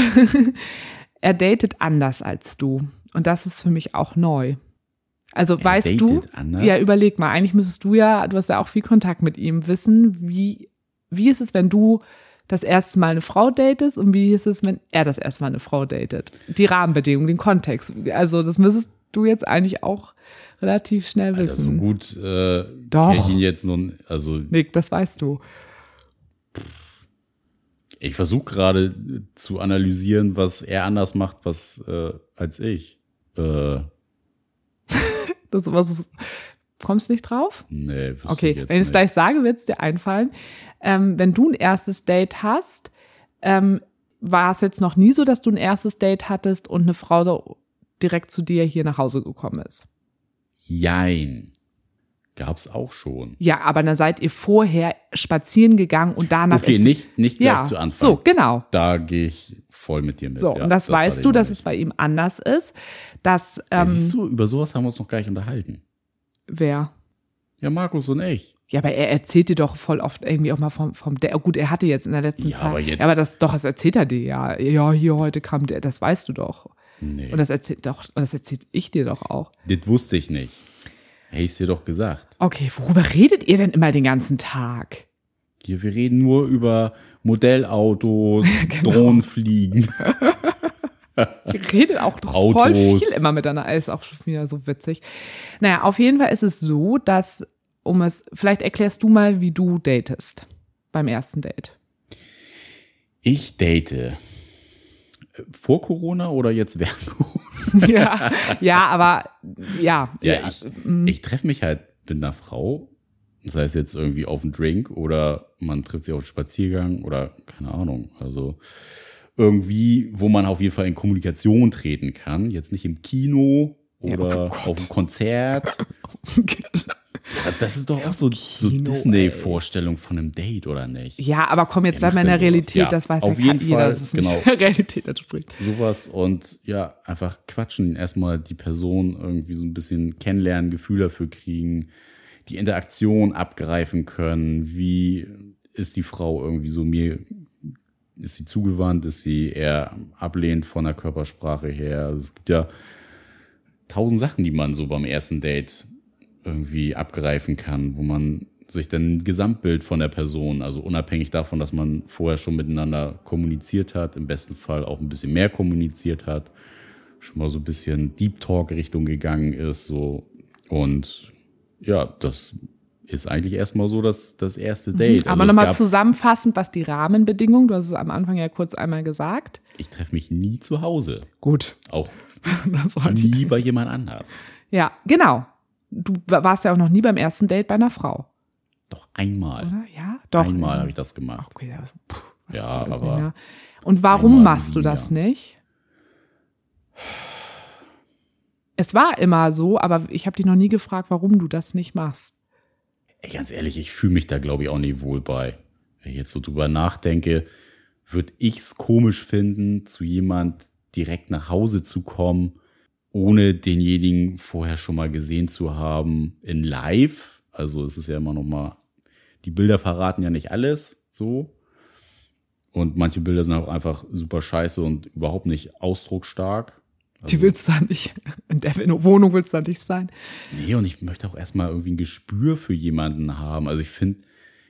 (laughs) er datet anders als du. Und das ist für mich auch neu. Also Er weißt du, anders? ja, überleg mal, eigentlich müsstest du ja, du hast ja auch viel Kontakt mit ihm, wissen, wie, wie ist es, wenn du das erste Mal eine Frau datest und wie ist es, wenn er das erste Mal eine Frau datet? Die Rahmenbedingungen, den Kontext. Also das müsstest du jetzt eigentlich auch relativ schnell Alter, so wissen. gut äh, Doch. ich ihn jetzt nun, also Nick, das weißt du. ich versuche gerade zu analysieren, was er anders macht, was äh, als ich. Äh, (laughs) Das, was ist, kommst nicht drauf? nee, Okay, ich jetzt wenn ich es gleich sage, wird es dir einfallen. Ähm, wenn du ein erstes Date hast, ähm, war es jetzt noch nie so, dass du ein erstes Date hattest und eine Frau so direkt zu dir hier nach Hause gekommen ist. Jein. Gab's auch schon. Ja, aber dann seid ihr vorher spazieren gegangen und danach Okay, ist nicht, nicht gleich ja, zu Anfang. So, genau. Da gehe ich voll mit dir mit. So, ja, und das, hatte weißt du, dass es bei ihm anders ist, dass Ja, ähm, siehst du, über sowas haben wir uns noch gar nicht unterhalten. Wer? Ja, Markus und ich. Ja, aber er erzählt dir doch voll oft irgendwie auch mal vom, vom der. Gut, er hatte jetzt in der letzten Ja, Zeit. aber jetzt- ja, aber das doch, das erzählt er dir ja. Ja, hier heute kam der, das weißt du doch. Nee, Und das erzählt doch, das erzählt ich dir doch auch. das wusste ich nicht. Hätte ich dir doch gesagt. Okay, worüber redet ihr denn immer den ganzen Tag? Hier, wir reden nur über Modellautos, (laughs) Genau. Drohnenfliegen. (laughs) (laughs) Ihr redet auch doch Autos. voll viel immer miteinander. Ist auch schon wieder so witzig. Naja, auf jeden Fall ist es so, dass, um es, vielleicht erklärst du mal, wie du datest beim ersten Date. Ich date. Äh, Vor Corona oder jetzt während Corona? (laughs) ja, ja, aber ja. Ja, ich, ich treffe mich halt mit einer Frau, sei es jetzt irgendwie auf einen Drink oder man trifft sie auf einen Spaziergang oder keine Ahnung. Also irgendwie, wo man auf jeden Fall in Kommunikation treten kann. Jetzt nicht im Kino Ja, oder oh Gott. auf einem Konzert. (laughs) Also das ist doch auch so, so Disney-Vorstellung von einem Date, oder nicht? ja, aber komm, jetzt Ja, bleib mal in der nicht. Realität, Ja, das weiß auf ja jeden jeder, Fall, dass es nicht genau. der (laughs) Realität entspricht. Sowas und ja, einfach quatschen, erstmal die Person irgendwie so ein bisschen kennenlernen, Gefühl dafür kriegen, die Interaktion abgreifen können, wie ist die Frau irgendwie so mir, ist sie zugewandt, ist sie eher ablehnend von der Körpersprache her. Es gibt ja tausend Sachen, die man so beim ersten Date irgendwie abgreifen kann, wo man sich dann ein Gesamtbild von der Person, also unabhängig davon, dass man vorher schon miteinander kommuniziert hat, im besten Fall auch ein bisschen mehr kommuniziert hat, schon mal so ein bisschen Deep Talk Richtung gegangen ist, so und ja, das ist eigentlich erstmal so das, das erste Date. Aber Also nochmal zusammenfassend, was die Rahmenbedingungen, du hast es am Anfang ja kurz einmal gesagt. Ich treffe mich nie zu Hause, Gut. auch (laughs) nie bei jemand anders. Ja, genau. Du warst ja auch noch nie beim ersten Date bei einer Frau, Doch einmal, oder? Ja, doch. einmal habe ich das gemacht. Ach, okay, ja, puh, Ja, aber. Und warum machst du das nicht? Es war immer so, aber ich habe dich noch nie gefragt, warum du das nicht machst. Ey, ganz ehrlich, ich fühle mich da, glaube ich, auch nicht wohl bei. Wenn ich jetzt so drüber nachdenke, würde ich's komisch finden, zu jemand direkt nach Hause zu kommen, ohne denjenigen vorher schon mal gesehen zu haben in live. Also es ist ja immer noch mal, die Bilder verraten ja nicht alles so. Und manche Bilder sind auch einfach super scheiße und überhaupt nicht ausdrucksstark. Also, die willst du da nicht, (laughs) in der Wohnung willst du da nicht sein. Nee, und ich möchte auch erstmal irgendwie ein Gespür für jemanden haben. Also ich finde,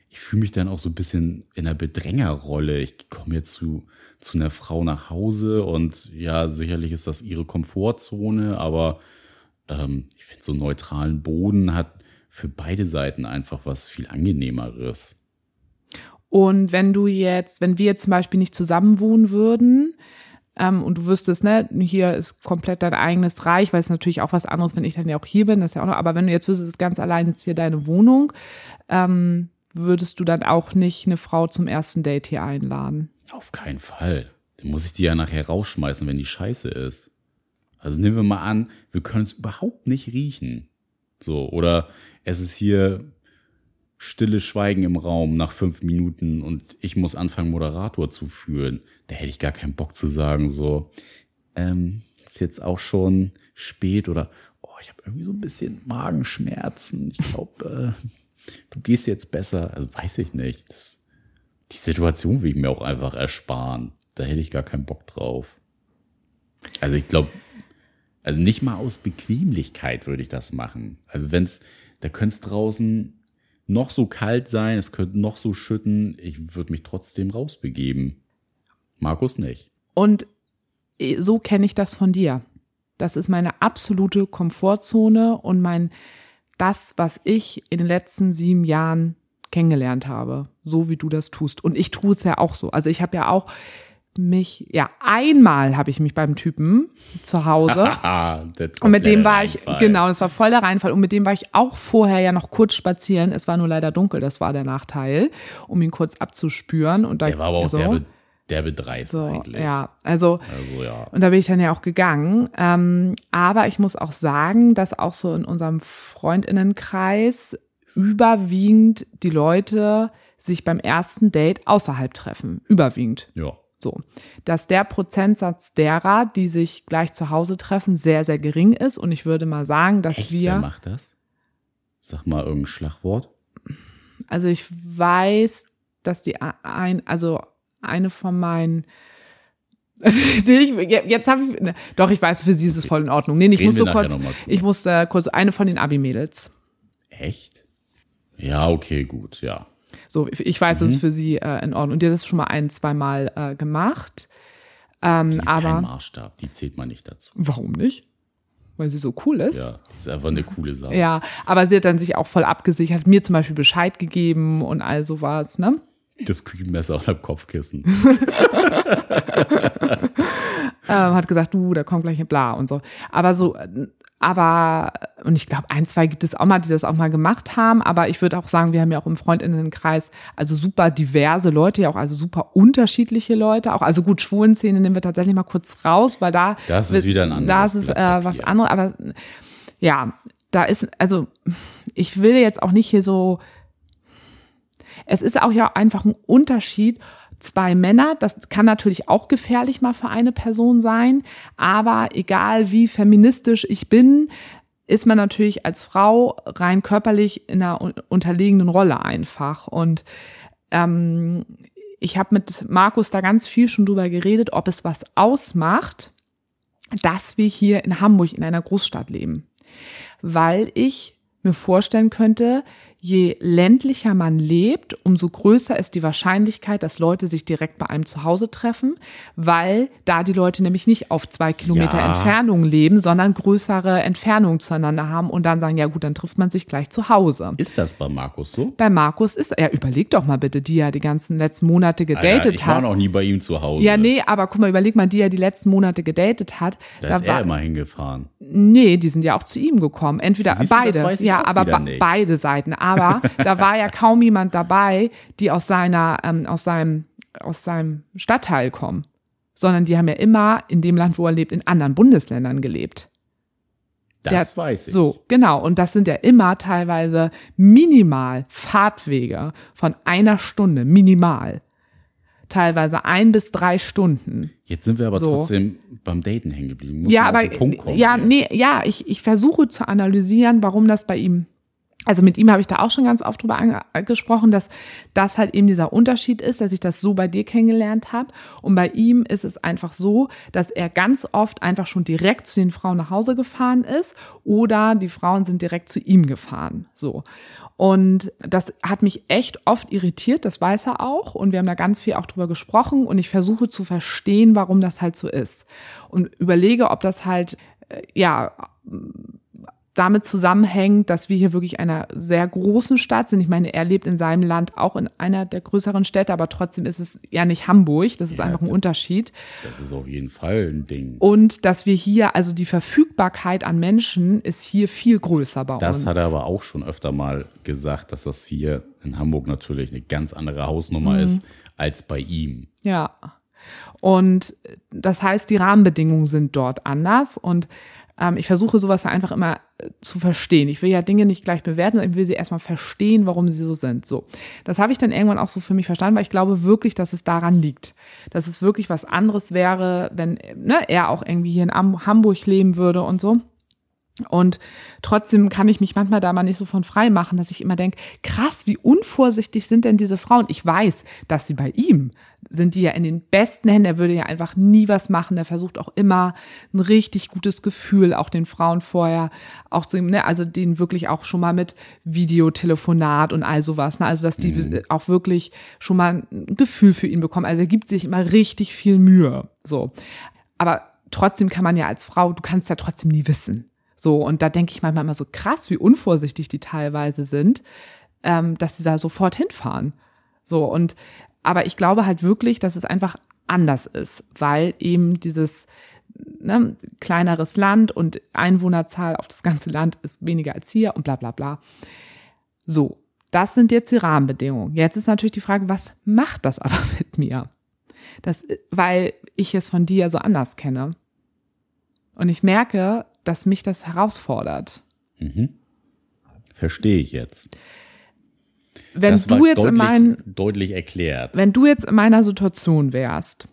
ich fühle mich dann auch so ein bisschen in einer Bedrängerrolle. Ich komme jetzt zu, zu einer Frau nach Hause und ja, sicherlich ist das ihre Komfortzone, aber ähm, ich finde, so neutralen Boden hat für beide Seiten einfach was viel angenehmeres. Und wenn du jetzt, wenn wir jetzt zum Beispiel nicht zusammen wohnen würden, ähm, und du wüsstest, ne, hier ist komplett dein eigenes Reich, weil es natürlich auch was anderes, wenn ich dann ja auch hier bin, das ist ja auch noch, aber wenn du jetzt wüsstest, ganz allein jetzt hier deine Wohnung, ähm, würdest du dann auch nicht eine Frau zum ersten Date hier einladen? Auf keinen Fall. Dann muss ich die ja nachher rausschmeißen, wenn die scheiße ist. Also nehmen wir mal an, wir können es überhaupt nicht riechen. So, oder es ist hier stille Schweigen im Raum nach fünf Minuten und ich muss anfangen, Moderator zu führen. Da hätte ich gar keinen Bock zu sagen, so, ähm, ist jetzt auch schon spät oder, oh, ich habe irgendwie so ein bisschen Magenschmerzen. Ich glaube, äh, du gehst jetzt besser. Also weiß ich nicht. Das, die Situation will ich mir auch einfach ersparen. Da hätte ich gar keinen Bock drauf. Also ich glaube, also nicht mal aus Bequemlichkeit würde ich das machen. Also wenn es, da könnte es draußen noch so kalt sein, es könnte noch so schütten, ich würde mich trotzdem rausbegeben. Markus nicht. Und äh, so kenne ich das von dir. Das ist meine absolute Komfortzone und mein das, was ich in den letzten sieben Jahren kennengelernt habe, so wie du das tust. Und ich tue es ja auch so. Also ich habe ja auch mich, ja, einmal habe ich mich beim Typen zu Hause. (laughs) und mit dem war ich, genau, das war voll der Reinfall. Und mit dem war ich auch vorher ja noch kurz spazieren. Es war nur leider dunkel, das war der Nachteil, um ihn kurz abzuspüren. Und da, der war aber auch so, derbe, derbe dreist so, eigentlich. Ja, also, also ja. und da bin ich dann ja auch gegangen. Ähm, aber ich muss auch sagen, dass auch so in unserem Freundinnenkreis überwiegend die Leute sich beim ersten Date außerhalb treffen. Überwiegend. Ja. So, dass der Prozentsatz derer, die sich gleich zu Hause treffen, sehr, sehr gering ist. Und ich würde mal sagen, dass Echt? wir. Wer macht das? Sag mal irgendein Schlagwort. Also ich weiß, dass die ein, also eine von meinen (laughs) jetzt habe ich, ne, doch, ich weiß, für sie ist es voll in Ordnung. Nee, ich muss so kurz, ich muss äh, kurz, eine von den Abi-Mädels. Echt? Ja, okay, gut, ja. So, ich weiß, mhm. das ist für sie äh, in Ordnung. Und die hat das schon mal ein, zweimal äh, gemacht. Ähm, die ist aber, kein Maßstab, die zählt man nicht dazu. Warum nicht? Weil sie so cool ist. Ja, die ist einfach eine coole Sache. Ja, aber sie hat dann sich auch voll abgesichert, mir zum Beispiel Bescheid gegeben und all sowas, ne? Das Küchenmesser auf dem Kopfkissen. (laughs) ähm, hat gesagt, du, da kommt gleich ein Bla und so. Aber so, aber, und ich glaube, ein, zwei gibt es auch mal, die das auch mal gemacht haben. Aber ich würde auch sagen, wir haben ja auch im Freundinnenkreis also super diverse Leute, ja auch also super unterschiedliche Leute. Auch, also gut, Schwulenszene nehmen wir tatsächlich mal kurz raus, weil da. Das ist wieder ein anderes. Das ist äh, was anderes. Aber ja, da ist, also ich will jetzt auch nicht hier so. Es ist auch ja einfach ein Unterschied, zwei Männer. Das kann natürlich auch gefährlich mal für eine Person sein. Aber egal wie feministisch ich bin, ist man natürlich als Frau rein körperlich in einer unterlegenen Rolle einfach. Und ähm, ich habe mit Markus da ganz viel schon drüber geredet, ob es was ausmacht, dass wir hier in Hamburg in einer Großstadt leben. Weil ich mir vorstellen könnte, je ländlicher man lebt, umso größer ist die Wahrscheinlichkeit, dass Leute sich direkt bei einem zu Hause treffen, weil da die Leute nämlich nicht auf zwei Kilometer ja. Entfernung leben, sondern größere Entfernungen zueinander haben und dann sagen, ja gut, dann trifft man sich gleich zu Hause. Ist das bei Markus so? Bei Markus ist, ja, überleg doch mal bitte, die ja die ganzen letzten Monate gedatet Alter, ich hat. Ich war noch nie bei ihm zu Hause. Ja, nee, aber guck mal, überleg mal, die ja die letzten Monate gedatet hat. Da, da ist war, er immer hingefahren. Nee, die sind ja auch zu ihm gekommen. Entweder Siehst beide, ja, aber beide Seiten. Aber da war ja kaum jemand dabei, die aus seiner, ähm, aus seinem, aus seinem Stadtteil kommen. Sondern die haben ja immer in dem Land, wo er lebt, in anderen Bundesländern gelebt. Das Der, weiß ich. So, genau. Und das sind ja immer teilweise minimal Fahrtwege von einer Stunde, minimal. Teilweise ein bis drei Stunden. Jetzt sind wir aber so. trotzdem beim Daten hängen geblieben. ja, aber, ja, nee, ja, ich, ich versuche zu analysieren, warum das bei ihm also mit ihm habe ich da auch schon ganz oft drüber angesprochen, dass das halt eben dieser Unterschied ist, dass ich das so bei dir kennengelernt habe. Und bei ihm ist es einfach so, dass er ganz oft einfach schon direkt zu den Frauen nach Hause gefahren ist oder die Frauen sind direkt zu ihm gefahren. So. Und das hat mich echt oft irritiert, das weiß er auch. Und wir haben da ganz viel auch drüber gesprochen und ich versuche zu verstehen, warum das halt so ist. Und überlege, ob das halt, äh, ja, damit zusammenhängt, dass wir hier wirklich einer sehr großen Stadt sind. Ich meine, er lebt in seinem Land auch in einer der größeren Städte, aber trotzdem ist es ja nicht Hamburg. Das ist ja, einfach ein Unterschied. Das ist auf jeden Fall ein Ding. Und dass wir hier, also die Verfügbarkeit an Menschen ist hier viel größer bei das uns. Das hat er aber auch schon öfter mal gesagt, dass das hier in Hamburg natürlich eine ganz andere Hausnummer mhm. ist als bei ihm. Ja. Und das heißt, die Rahmenbedingungen sind dort anders und ähm, ich versuche sowas einfach immer zu verstehen. Ich will ja Dinge nicht gleich bewerten, sondern ich will sie erstmal verstehen, warum sie so sind. So. Das habe ich dann irgendwann auch so für mich verstanden, weil ich glaube wirklich, dass es daran liegt. Dass es wirklich was anderes wäre, wenn ne, er auch irgendwie hier in Hamburg leben würde und so. Und trotzdem kann ich mich manchmal da mal nicht so von frei machen, dass ich immer denke, krass, wie unvorsichtig sind denn diese Frauen? Ich weiß, dass sie bei ihm sind die ja in den besten Händen. Er würde ja einfach nie was machen. Er versucht auch immer ein richtig gutes Gefühl, auch den Frauen vorher, auch zu, ne, also denen wirklich auch schon mal mit Videotelefonat und all sowas, ne, also dass die mhm. auch wirklich schon mal ein Gefühl für ihn bekommen. Also er gibt sich immer richtig viel Mühe, so. Aber trotzdem kann man ja als Frau, du kannst ja trotzdem nie wissen. So, und da denke ich manchmal immer so krass, wie unvorsichtig die teilweise sind, ähm, dass sie da sofort hinfahren. So, und aber ich glaube halt wirklich, dass es einfach anders ist, weil eben dieses ne, kleineres Land und Einwohnerzahl auf das ganze Land ist weniger als hier und bla bla bla. So, das sind jetzt die Rahmenbedingungen. Jetzt ist natürlich die Frage, was macht das aber (laughs) mit mir? Das, weil ich es von dir so anders kenne. Und ich merke, dass mich das herausfordert. Mhm. Verstehe ich jetzt wenn das du jetzt deutlich, in mein, deutlich erklärt. Wenn du jetzt in meiner Situation wärst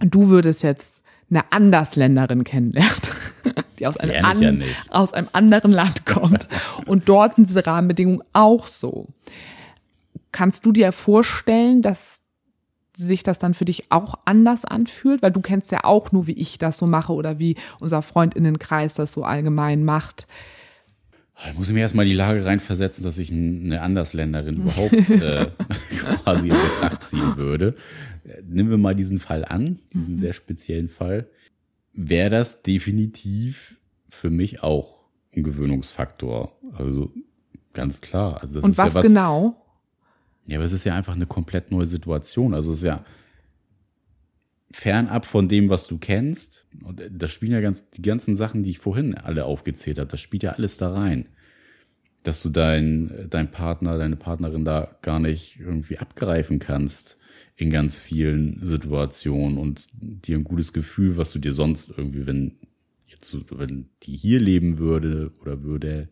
und du würdest jetzt eine Andersländerin kennenlernen, (laughs) die aus einem, an, ja aus einem anderen Land kommt und dort sind diese Rahmenbedingungen auch so. Kannst du dir vorstellen, dass sich das dann für dich auch anders anfühlt? Weil du kennst ja auch nur, wie ich das so mache oder wie unser Freundinnenkreis das so allgemein macht. Ich muss mir erstmal die Lage reinversetzen, dass ich eine Andersländerin (laughs) überhaupt äh, (laughs) quasi in Betracht ziehen würde. Nehmen wir mal diesen Fall an, diesen mhm. sehr speziellen Fall. Wäre das definitiv für mich auch ein Gewöhnungsfaktor. Also ganz klar. Also das Und ist was, ja was genau? Ja, aber es ist ja einfach eine komplett neue Situation. Also es ist ja fernab von dem, was du kennst. Und das spielen ja ganz, die ganzen Sachen, die ich vorhin alle aufgezählt habe, das spielt ja alles da rein. Dass du dein, dein Partner, deine Partnerin da gar nicht irgendwie abgreifen kannst in ganz vielen Situationen und dir ein gutes Gefühl, was du dir sonst irgendwie, wenn jetzt, wenn die hier leben würde oder würde,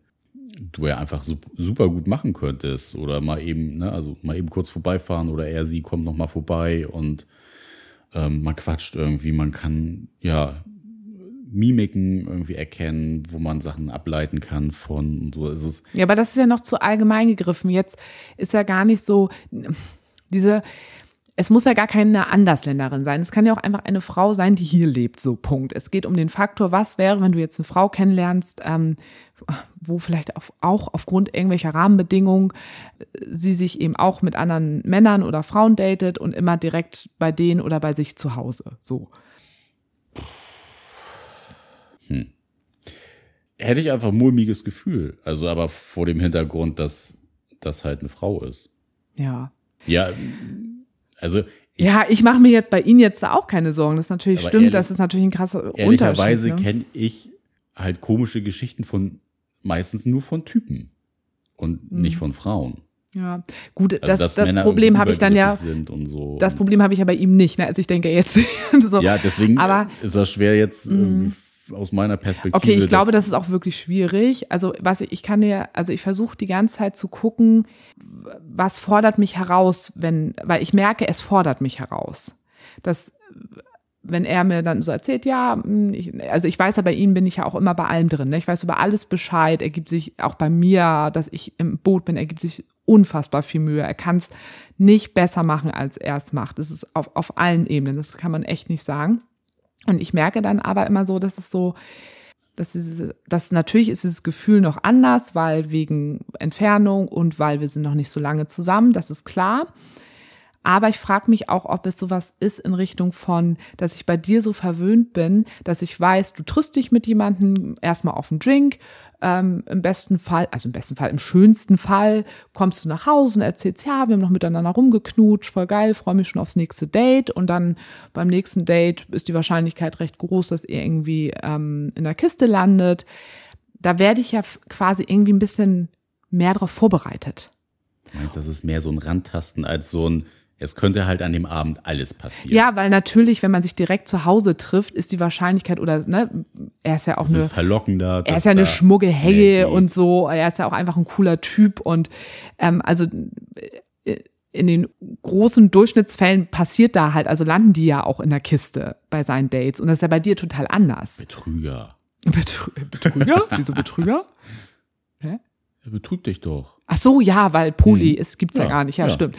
du ja einfach super gut machen könntest oder mal eben, ne, also mal eben kurz vorbeifahren oder er, sie kommt noch mal vorbei und ähm, man quatscht irgendwie, man kann ja Mimiken irgendwie erkennen, wo man Sachen ableiten kann von so ist es. Ja, aber das ist ja noch zu allgemein gegriffen. Jetzt ist ja gar nicht so diese es muss ja gar keine Andersländerin sein. Es kann ja auch einfach eine Frau sein, die hier lebt, so Punkt. Es geht um den Faktor, was wäre, wenn du jetzt eine Frau kennenlernst, ähm, wo vielleicht auf, auch aufgrund irgendwelcher Rahmenbedingungen äh, sie sich eben auch mit anderen Männern oder Frauen datet und immer direkt bei denen oder bei sich zu Hause. So. Hm. Hätte ich einfach ein mulmiges Gefühl. Also aber vor dem Hintergrund, dass das halt eine Frau ist. Ja. Ja, also ja, ich mache mir jetzt bei Ihnen jetzt da auch keine Sorgen. Das ist natürlich stimmt, ehrlich, das ist natürlich ein krasser Unterschied. Ehrlicherweise ne? kenne ich halt komische Geschichten von meistens nur von Typen und mhm. nicht von Frauen. Ja, gut, also, das, das Problem habe ich dann ja. So. Das Problem habe ich ja bei ihm nicht. Ne? Also ich denke jetzt. (laughs) so. Ja, deswegen aber, ist das schwer jetzt mhm. Aus meiner Perspektive. Okay, ich glaube, das ist auch wirklich schwierig. Also was ich, ich kann dir, also ich versuche die ganze Zeit zu gucken, was fordert mich heraus, wenn, weil ich merke, es fordert mich heraus. Das wenn er mir dann so erzählt, ja, hm, ich, also ich weiß ja, bei ihm bin ich ja auch immer bei allem drin. Ne? Ich weiß über alles Bescheid. Er gibt sich auch bei mir, dass ich im Boot bin, er gibt sich unfassbar viel Mühe. Er kann es nicht besser machen, als er es macht. Das ist auf, auf allen Ebenen. Das kann man echt nicht sagen. Und ich merke dann aber immer so, dass es so, dass, dieses, dass natürlich ist dieses Gefühl noch anders, weil wegen Entfernung und weil wir sind noch nicht so lange zusammen, das ist klar. Aber ich frage mich auch, ob es sowas ist in Richtung von, dass ich bei dir so verwöhnt bin, dass ich weiß, du triffst dich mit jemandem erstmal auf einen Drink. Ähm, Im besten Fall, also im besten Fall, im schönsten Fall kommst du nach Hause und erzählst, ja, wir haben noch miteinander rumgeknutscht, voll geil, freue mich schon aufs nächste Date. Und dann beim nächsten Date ist die Wahrscheinlichkeit recht groß, dass ihr irgendwie ähm, in der Kiste landet. Da werde ich ja quasi irgendwie ein bisschen mehr darauf vorbereitet. Meinst, das ist mehr so ein Randtasten als so ein es könnte halt an dem Abend alles passieren. Ja, weil natürlich, wenn man sich direkt zu Hause trifft, ist die Wahrscheinlichkeit oder ne, er ist ja auch das eine ist verlockender. Er ist ja eine schmugge Helle und so. Er ist ja auch einfach ein cooler Typ und ähm, also äh, in den großen Durchschnittsfällen passiert da halt, also landen die ja auch in der Kiste bei seinen Dates und das ist ja bei dir total anders. Betrüger. Betrü Betrüger? Wieso Betrüger? (laughs) Er betrügt dich doch. Ach so, ja, weil Poli hm. ist, gibt's ja, ja gar nicht. Ja, ja. stimmt.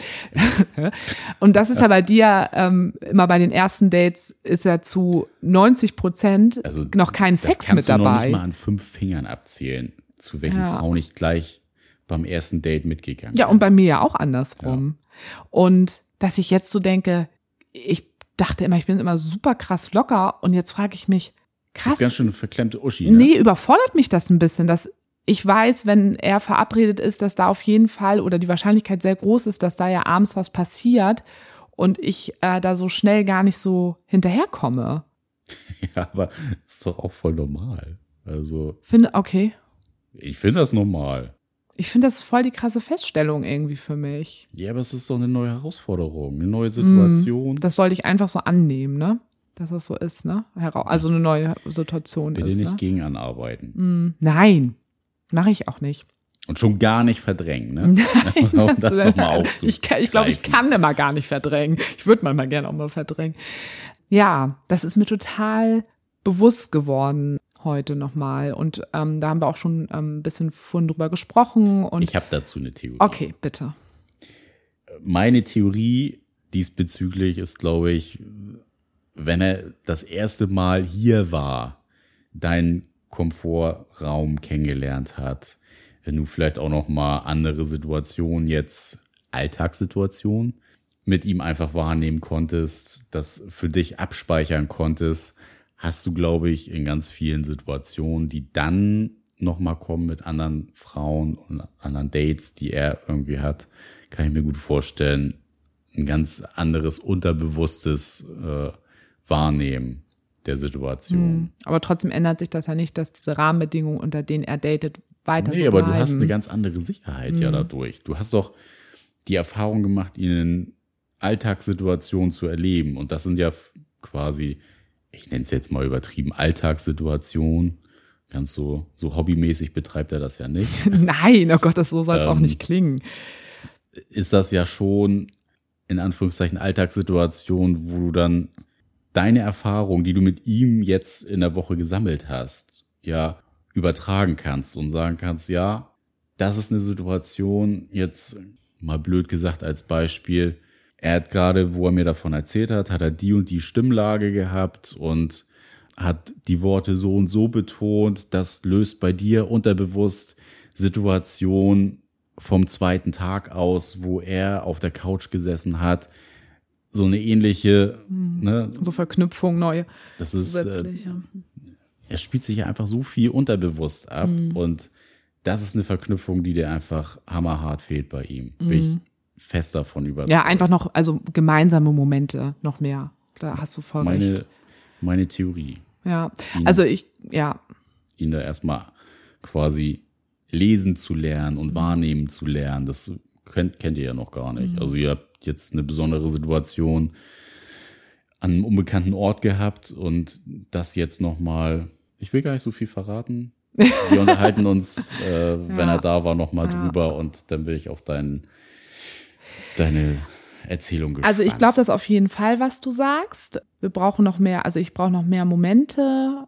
(laughs) und das ist ja bei dir ähm, immer bei den ersten Dates ist ja zu 90 Prozent also, noch kein Sex mit dabei. Du noch nicht mal an fünf Fingern abzählen, zu welchen ja. Frau nicht gleich beim ersten Date mitgegangen. Ja, und bei mir ja auch andersrum. Und dass ich jetzt so denke, ich dachte immer, ich bin immer super krass locker und jetzt frage ich mich, krass. Das ist ganz schön verklemmte Uschi. Ne? Nee, überfordert mich das ein bisschen, dass ich weiß, wenn er verabredet ist, dass da auf jeden Fall oder die Wahrscheinlichkeit sehr groß ist, dass da ja abends was passiert und ich äh, da so schnell gar nicht so hinterherkomme. (laughs) Ja, aber ist doch auch voll normal. Also. Finde, okay. Ich finde das normal. Ich finde das voll die krasse Feststellung irgendwie für mich. Ja, aber es ist doch eine neue Herausforderung, eine neue Situation. Das sollte ich einfach so annehmen, ne? Dass das so ist, ne? Also eine neue Situation Bitte ist. Bitte nicht ne? gegen anarbeiten. Mm, nein, Mache ich auch nicht. Und schon gar nicht verdrängen, ne? (laughs) Nein, um das nochmal aufzu. Ich, ich glaube, ich kann immer gar nicht verdrängen. Ich würde manchmal gerne auch mal verdrängen. Ja, das ist mir total bewusst geworden heute nochmal. Und ähm, da haben wir auch schon ähm, ein bisschen vorhin drüber gesprochen. Und ich habe dazu eine Theorie. Okay, bitte. Meine Theorie diesbezüglich ist, glaube ich, wenn er das erste Mal hier war, dein Komfortraum kennengelernt hat, wenn du vielleicht auch noch mal andere Situationen jetzt Alltagssituationen mit ihm einfach wahrnehmen konntest, das für dich abspeichern konntest, hast du glaube ich in ganz vielen Situationen, die dann noch mal kommen mit anderen Frauen und anderen Dates, die er irgendwie hat, kann ich mir gut vorstellen, ein ganz anderes unterbewusstes äh, Wahrnehmen der Situation. Hm. Aber trotzdem ändert sich das ja nicht, dass diese Rahmenbedingungen, unter denen er datet, weiter nee, so bleiben. Aber du hast eine ganz andere Sicherheit mhm. ja hm. dadurch. Du hast doch die Erfahrung gemacht, ihn in Alltagssituationen zu erleben. Und das sind ja quasi, ich nenne es jetzt mal übertrieben, Alltagssituationen. Ganz so, so hobbymäßig betreibt er das ja nicht. (laughs) Nein, oh Gott, das so soll es ähm, auch nicht klingen. Ist das ja schon in Anführungszeichen Alltagssituation, wo du dann deine Erfahrung, die du mit ihm jetzt in der Woche gesammelt hast, ja, übertragen kannst und sagen kannst, ja, das ist eine Situation, jetzt mal blöd gesagt als Beispiel, er hat gerade, wo er mir davon erzählt hat, hat er die und die Stimmlage gehabt und hat die Worte so und so betont, das löst bei dir unterbewusst Situation vom zweiten Tag aus, wo er auf der Couch gesessen hat, so eine ähnliche, mhm. ne? So Verknüpfung neu. Das ist, äh, ja. er spielt sich ja einfach so viel unterbewusst ab mhm. und das ist eine Verknüpfung, die dir einfach hammerhart fehlt bei ihm. Mhm. Bin ich fest davon überzeugt. Ja, einfach noch, also gemeinsame Momente noch mehr. Da hast du voll meine, recht. Meine Theorie. Ja, ihn, also ich, ja. Ihn da erstmal quasi lesen zu lernen und mhm. wahrnehmen zu lernen, das kennt, kennt ihr ja noch gar nicht. Mhm. Also ihr habt jetzt eine besondere Situation an einem unbekannten Ort gehabt und das jetzt nochmal, ich will gar nicht so viel verraten. Wir (laughs) unterhalten uns, äh, ja. wenn er da war, nochmal ja. drüber und dann will ich auf dein, deine Erzählung gespannt. Also ich glaube das auf jeden Fall, was du sagst. Wir brauchen noch mehr, also ich brauche noch mehr Momente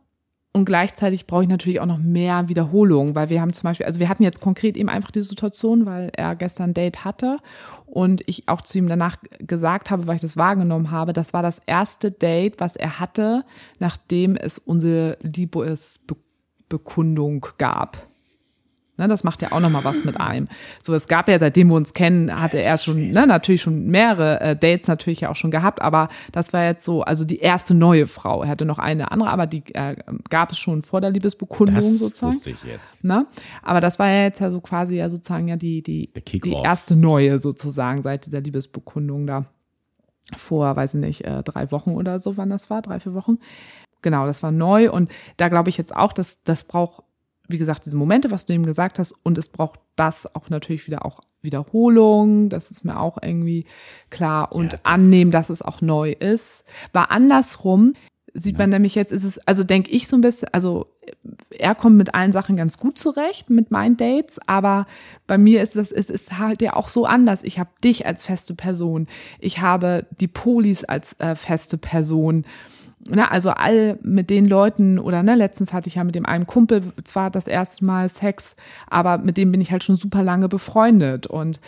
und gleichzeitig brauche ich natürlich auch noch mehr Wiederholung, weil wir haben zum Beispiel, also wir hatten jetzt konkret eben einfach die Situation, weil er gestern ein Date hatte und ich auch zu ihm danach gesagt habe, weil ich das wahrgenommen habe, das war das erste Date, was er hatte, nachdem es unsere Liebesbekundung gab. Ne, das macht ja auch nochmal was mit einem. So, es gab ja, seitdem wir uns kennen, hatte er schon, ne, natürlich schon mehrere äh, Dates natürlich ja auch schon gehabt, aber das war jetzt so, also die erste neue Frau. Er hatte noch eine andere, aber die äh, gab es schon vor der Liebesbekundung das sozusagen. wusste ich jetzt. Ne? Aber das war ja jetzt ja so quasi ja sozusagen ja die, die, die erste neue sozusagen seit dieser Liebesbekundung da vor, weiß ich nicht, äh, drei Wochen oder so, wann das war, drei, vier Wochen. Genau, das war neu und da glaube ich jetzt auch, dass das braucht wie gesagt, diese Momente, was du ihm gesagt hast, und es braucht das auch natürlich wieder auch Wiederholung, das ist mir auch irgendwie klar und ja. annehmen, dass es auch neu ist. War andersrum, sieht ja. man nämlich jetzt, ist es, also denke ich so ein bisschen, also er kommt mit allen Sachen ganz gut zurecht, mit meinen Dates, aber bei mir ist das, ist, ist halt ja auch so anders. Ich habe dich als feste Person, ich habe die Polis als äh, feste Person na, also all mit den Leuten oder ne, letztens hatte ich ja mit dem einen Kumpel zwar das erste Mal Sex, aber mit dem bin ich halt schon super lange befreundet und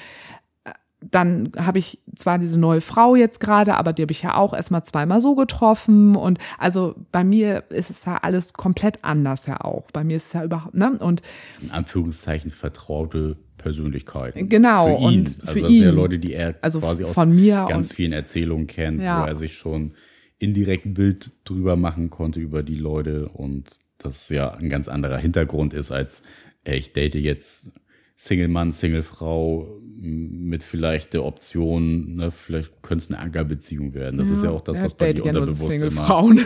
äh, dann habe ich zwar diese neue Frau jetzt gerade, aber die habe ich ja auch erstmal zweimal so getroffen und also bei mir ist es ja alles komplett anders ja auch. Bei mir ist es ja überhaupt, ne? Und in Anführungszeichen vertraute Persönlichkeiten. Genau. Für ihn. Und also das ihn. sind ja Leute, die er also quasi aus mir ganz vielen Erzählungen kennt, ja. wo er sich schon indirekt ein Bild drüber machen konnte über die Leute und das ja ein ganz anderer Hintergrund ist als, ey, ich date jetzt Single-Mann, Single-Frau mit vielleicht der Option, ne, vielleicht könnte es eine Ankerbeziehung werden. Das ja, ist ja auch das, was bei dir unterbewusst Single immer. Frauen.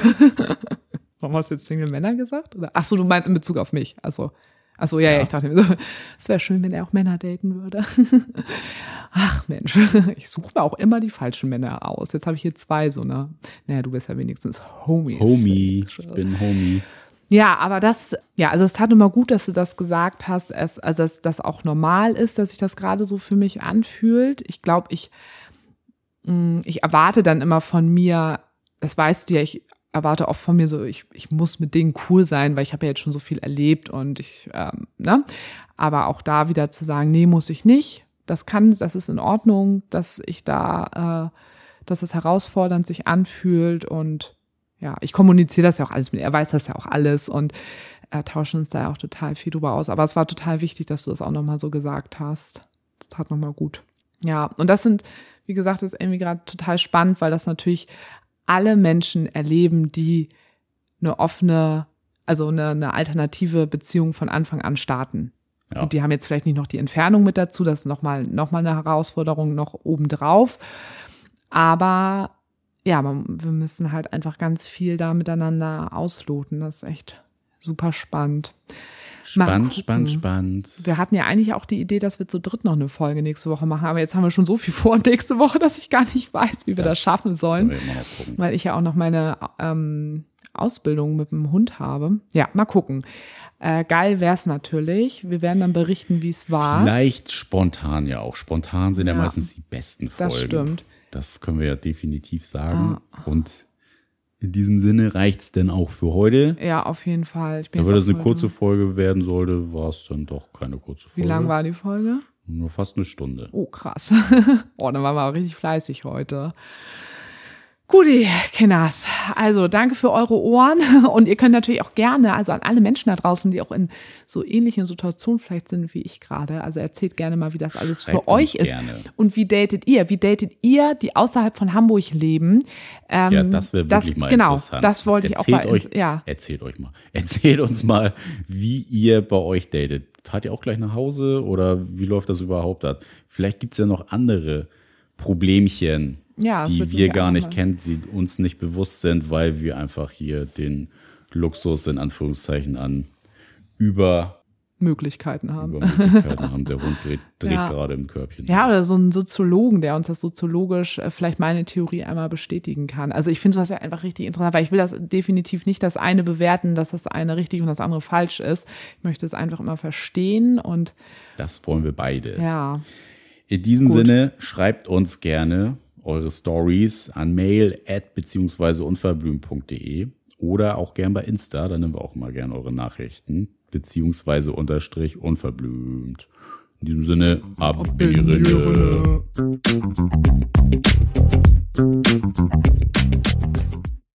(laughs) Warum hast du jetzt Single-Männer gesagt? Oder? Ach so, du meinst in Bezug auf mich. Also Achso, ja, ja, ja, ich dachte mir so, (laughs) es wäre schön, wenn er auch Männer daten würde. (laughs) Ach Mensch, (laughs) ich suche mir auch immer die falschen Männer aus. Jetzt habe ich hier zwei so, ne? Naja, du bist ja wenigstens Homie. Homie, ich bin Homie. Ja, aber das, ja, also es tat immer gut, dass du das gesagt hast, es, also dass das auch normal ist, dass sich das gerade so für mich anfühlt. Ich glaube, ich, mm, ich erwarte dann immer von mir, das weißt du ja, ich erwarte oft von mir so, ich, ich muss mit Dingen cool sein, weil ich habe ja jetzt schon so viel erlebt und ich, ähm, ne? Aber auch da wieder zu sagen, nee, muss ich nicht. Das kann, das ist in Ordnung, dass ich da, äh, dass es herausfordernd sich anfühlt und ja, ich kommuniziere das ja auch alles mit, er weiß das ja auch alles und äh, tauschen uns da ja auch total viel drüber aus. Aber es war total wichtig, dass du das auch nochmal so gesagt hast. Das tat nochmal gut. Ja, und das sind, wie gesagt, das ist irgendwie gerade total spannend, weil das natürlich alle Menschen erleben, die eine offene, also eine, eine alternative Beziehung von Anfang an starten. Ja. Und die haben jetzt vielleicht nicht noch die Entfernung mit dazu, das ist nochmal noch mal eine Herausforderung noch obendrauf. Aber ja, wir müssen halt einfach ganz viel da miteinander ausloten. Das ist echt super spannend. Spannend, spannend, spannend. Wir hatten ja eigentlich auch die Idee, dass wir zu dritt noch eine Folge nächste Woche machen, aber jetzt haben wir schon so viel (laughs) vor nächste Woche, dass ich gar nicht weiß, wie wir das, das schaffen sollen. Weil ich ja auch noch meine ähm, Ausbildung mit dem Hund habe. Ja, mal gucken. Äh, geil wäre es natürlich. Wir werden dann berichten, wie es war. Vielleicht spontan ja auch. Spontan sind ja, ja meistens die besten Folgen. Das stimmt. Das können wir ja definitiv sagen. Ah. Und in diesem Sinne reicht es denn auch für heute. Ja, auf jeden Fall. Ich bin wenn das eine kurze Folge werden sollte, war es dann doch keine kurze Folge. Wie lang war die Folge? Nur fast eine Stunde. Oh, krass. (laughs) oh, dann waren wir auch richtig fleißig heute. Guti, Kinders. Also danke für eure Ohren (laughs) und ihr könnt natürlich auch gerne, also an alle Menschen da draußen, die auch in so ähnlichen Situationen vielleicht sind wie ich gerade, also erzählt gerne mal, wie das alles für euch ist gerne. und wie datet ihr? Wie datet ihr, die außerhalb von Hamburg leben? Ähm, ja, das wäre wirklich das, mal genau, interessant. Das wollte ich erzählt auch bei, euch, ja. Erzählt euch mal. (laughs) Erzählt uns mal, wie ihr bei euch datet. Fahrt ihr auch gleich nach Hause oder wie läuft das überhaupt ab? Vielleicht gibt's ja noch andere Problemchen ja, die wir gar nicht kennen, die uns nicht bewusst sind, weil wir einfach hier den Luxus in Anführungszeichen an über Möglichkeiten haben. Über Möglichkeiten haben. Der Hund dreht, (laughs) dreht ja. gerade im Körbchen. Ja, oder so ein Soziologen, der uns das soziologisch äh, vielleicht meine Theorie einmal bestätigen kann. Also ich finde sowas ja einfach richtig interessant, weil ich will das definitiv nicht das eine bewerten, dass das eine richtig und das andere falsch ist. Ich möchte es einfach immer verstehen und das wollen wir beide. Ja. In diesem Gut. Sinne, schreibt uns gerne eure Stories an mail at beziehungsweise unverblümt.de oder auch gern bei Insta, da nehmen wir auch mal gern eure Nachrichten, beziehungsweise unterstrich unverblümt. In diesem Sinne, ab in die Rinne.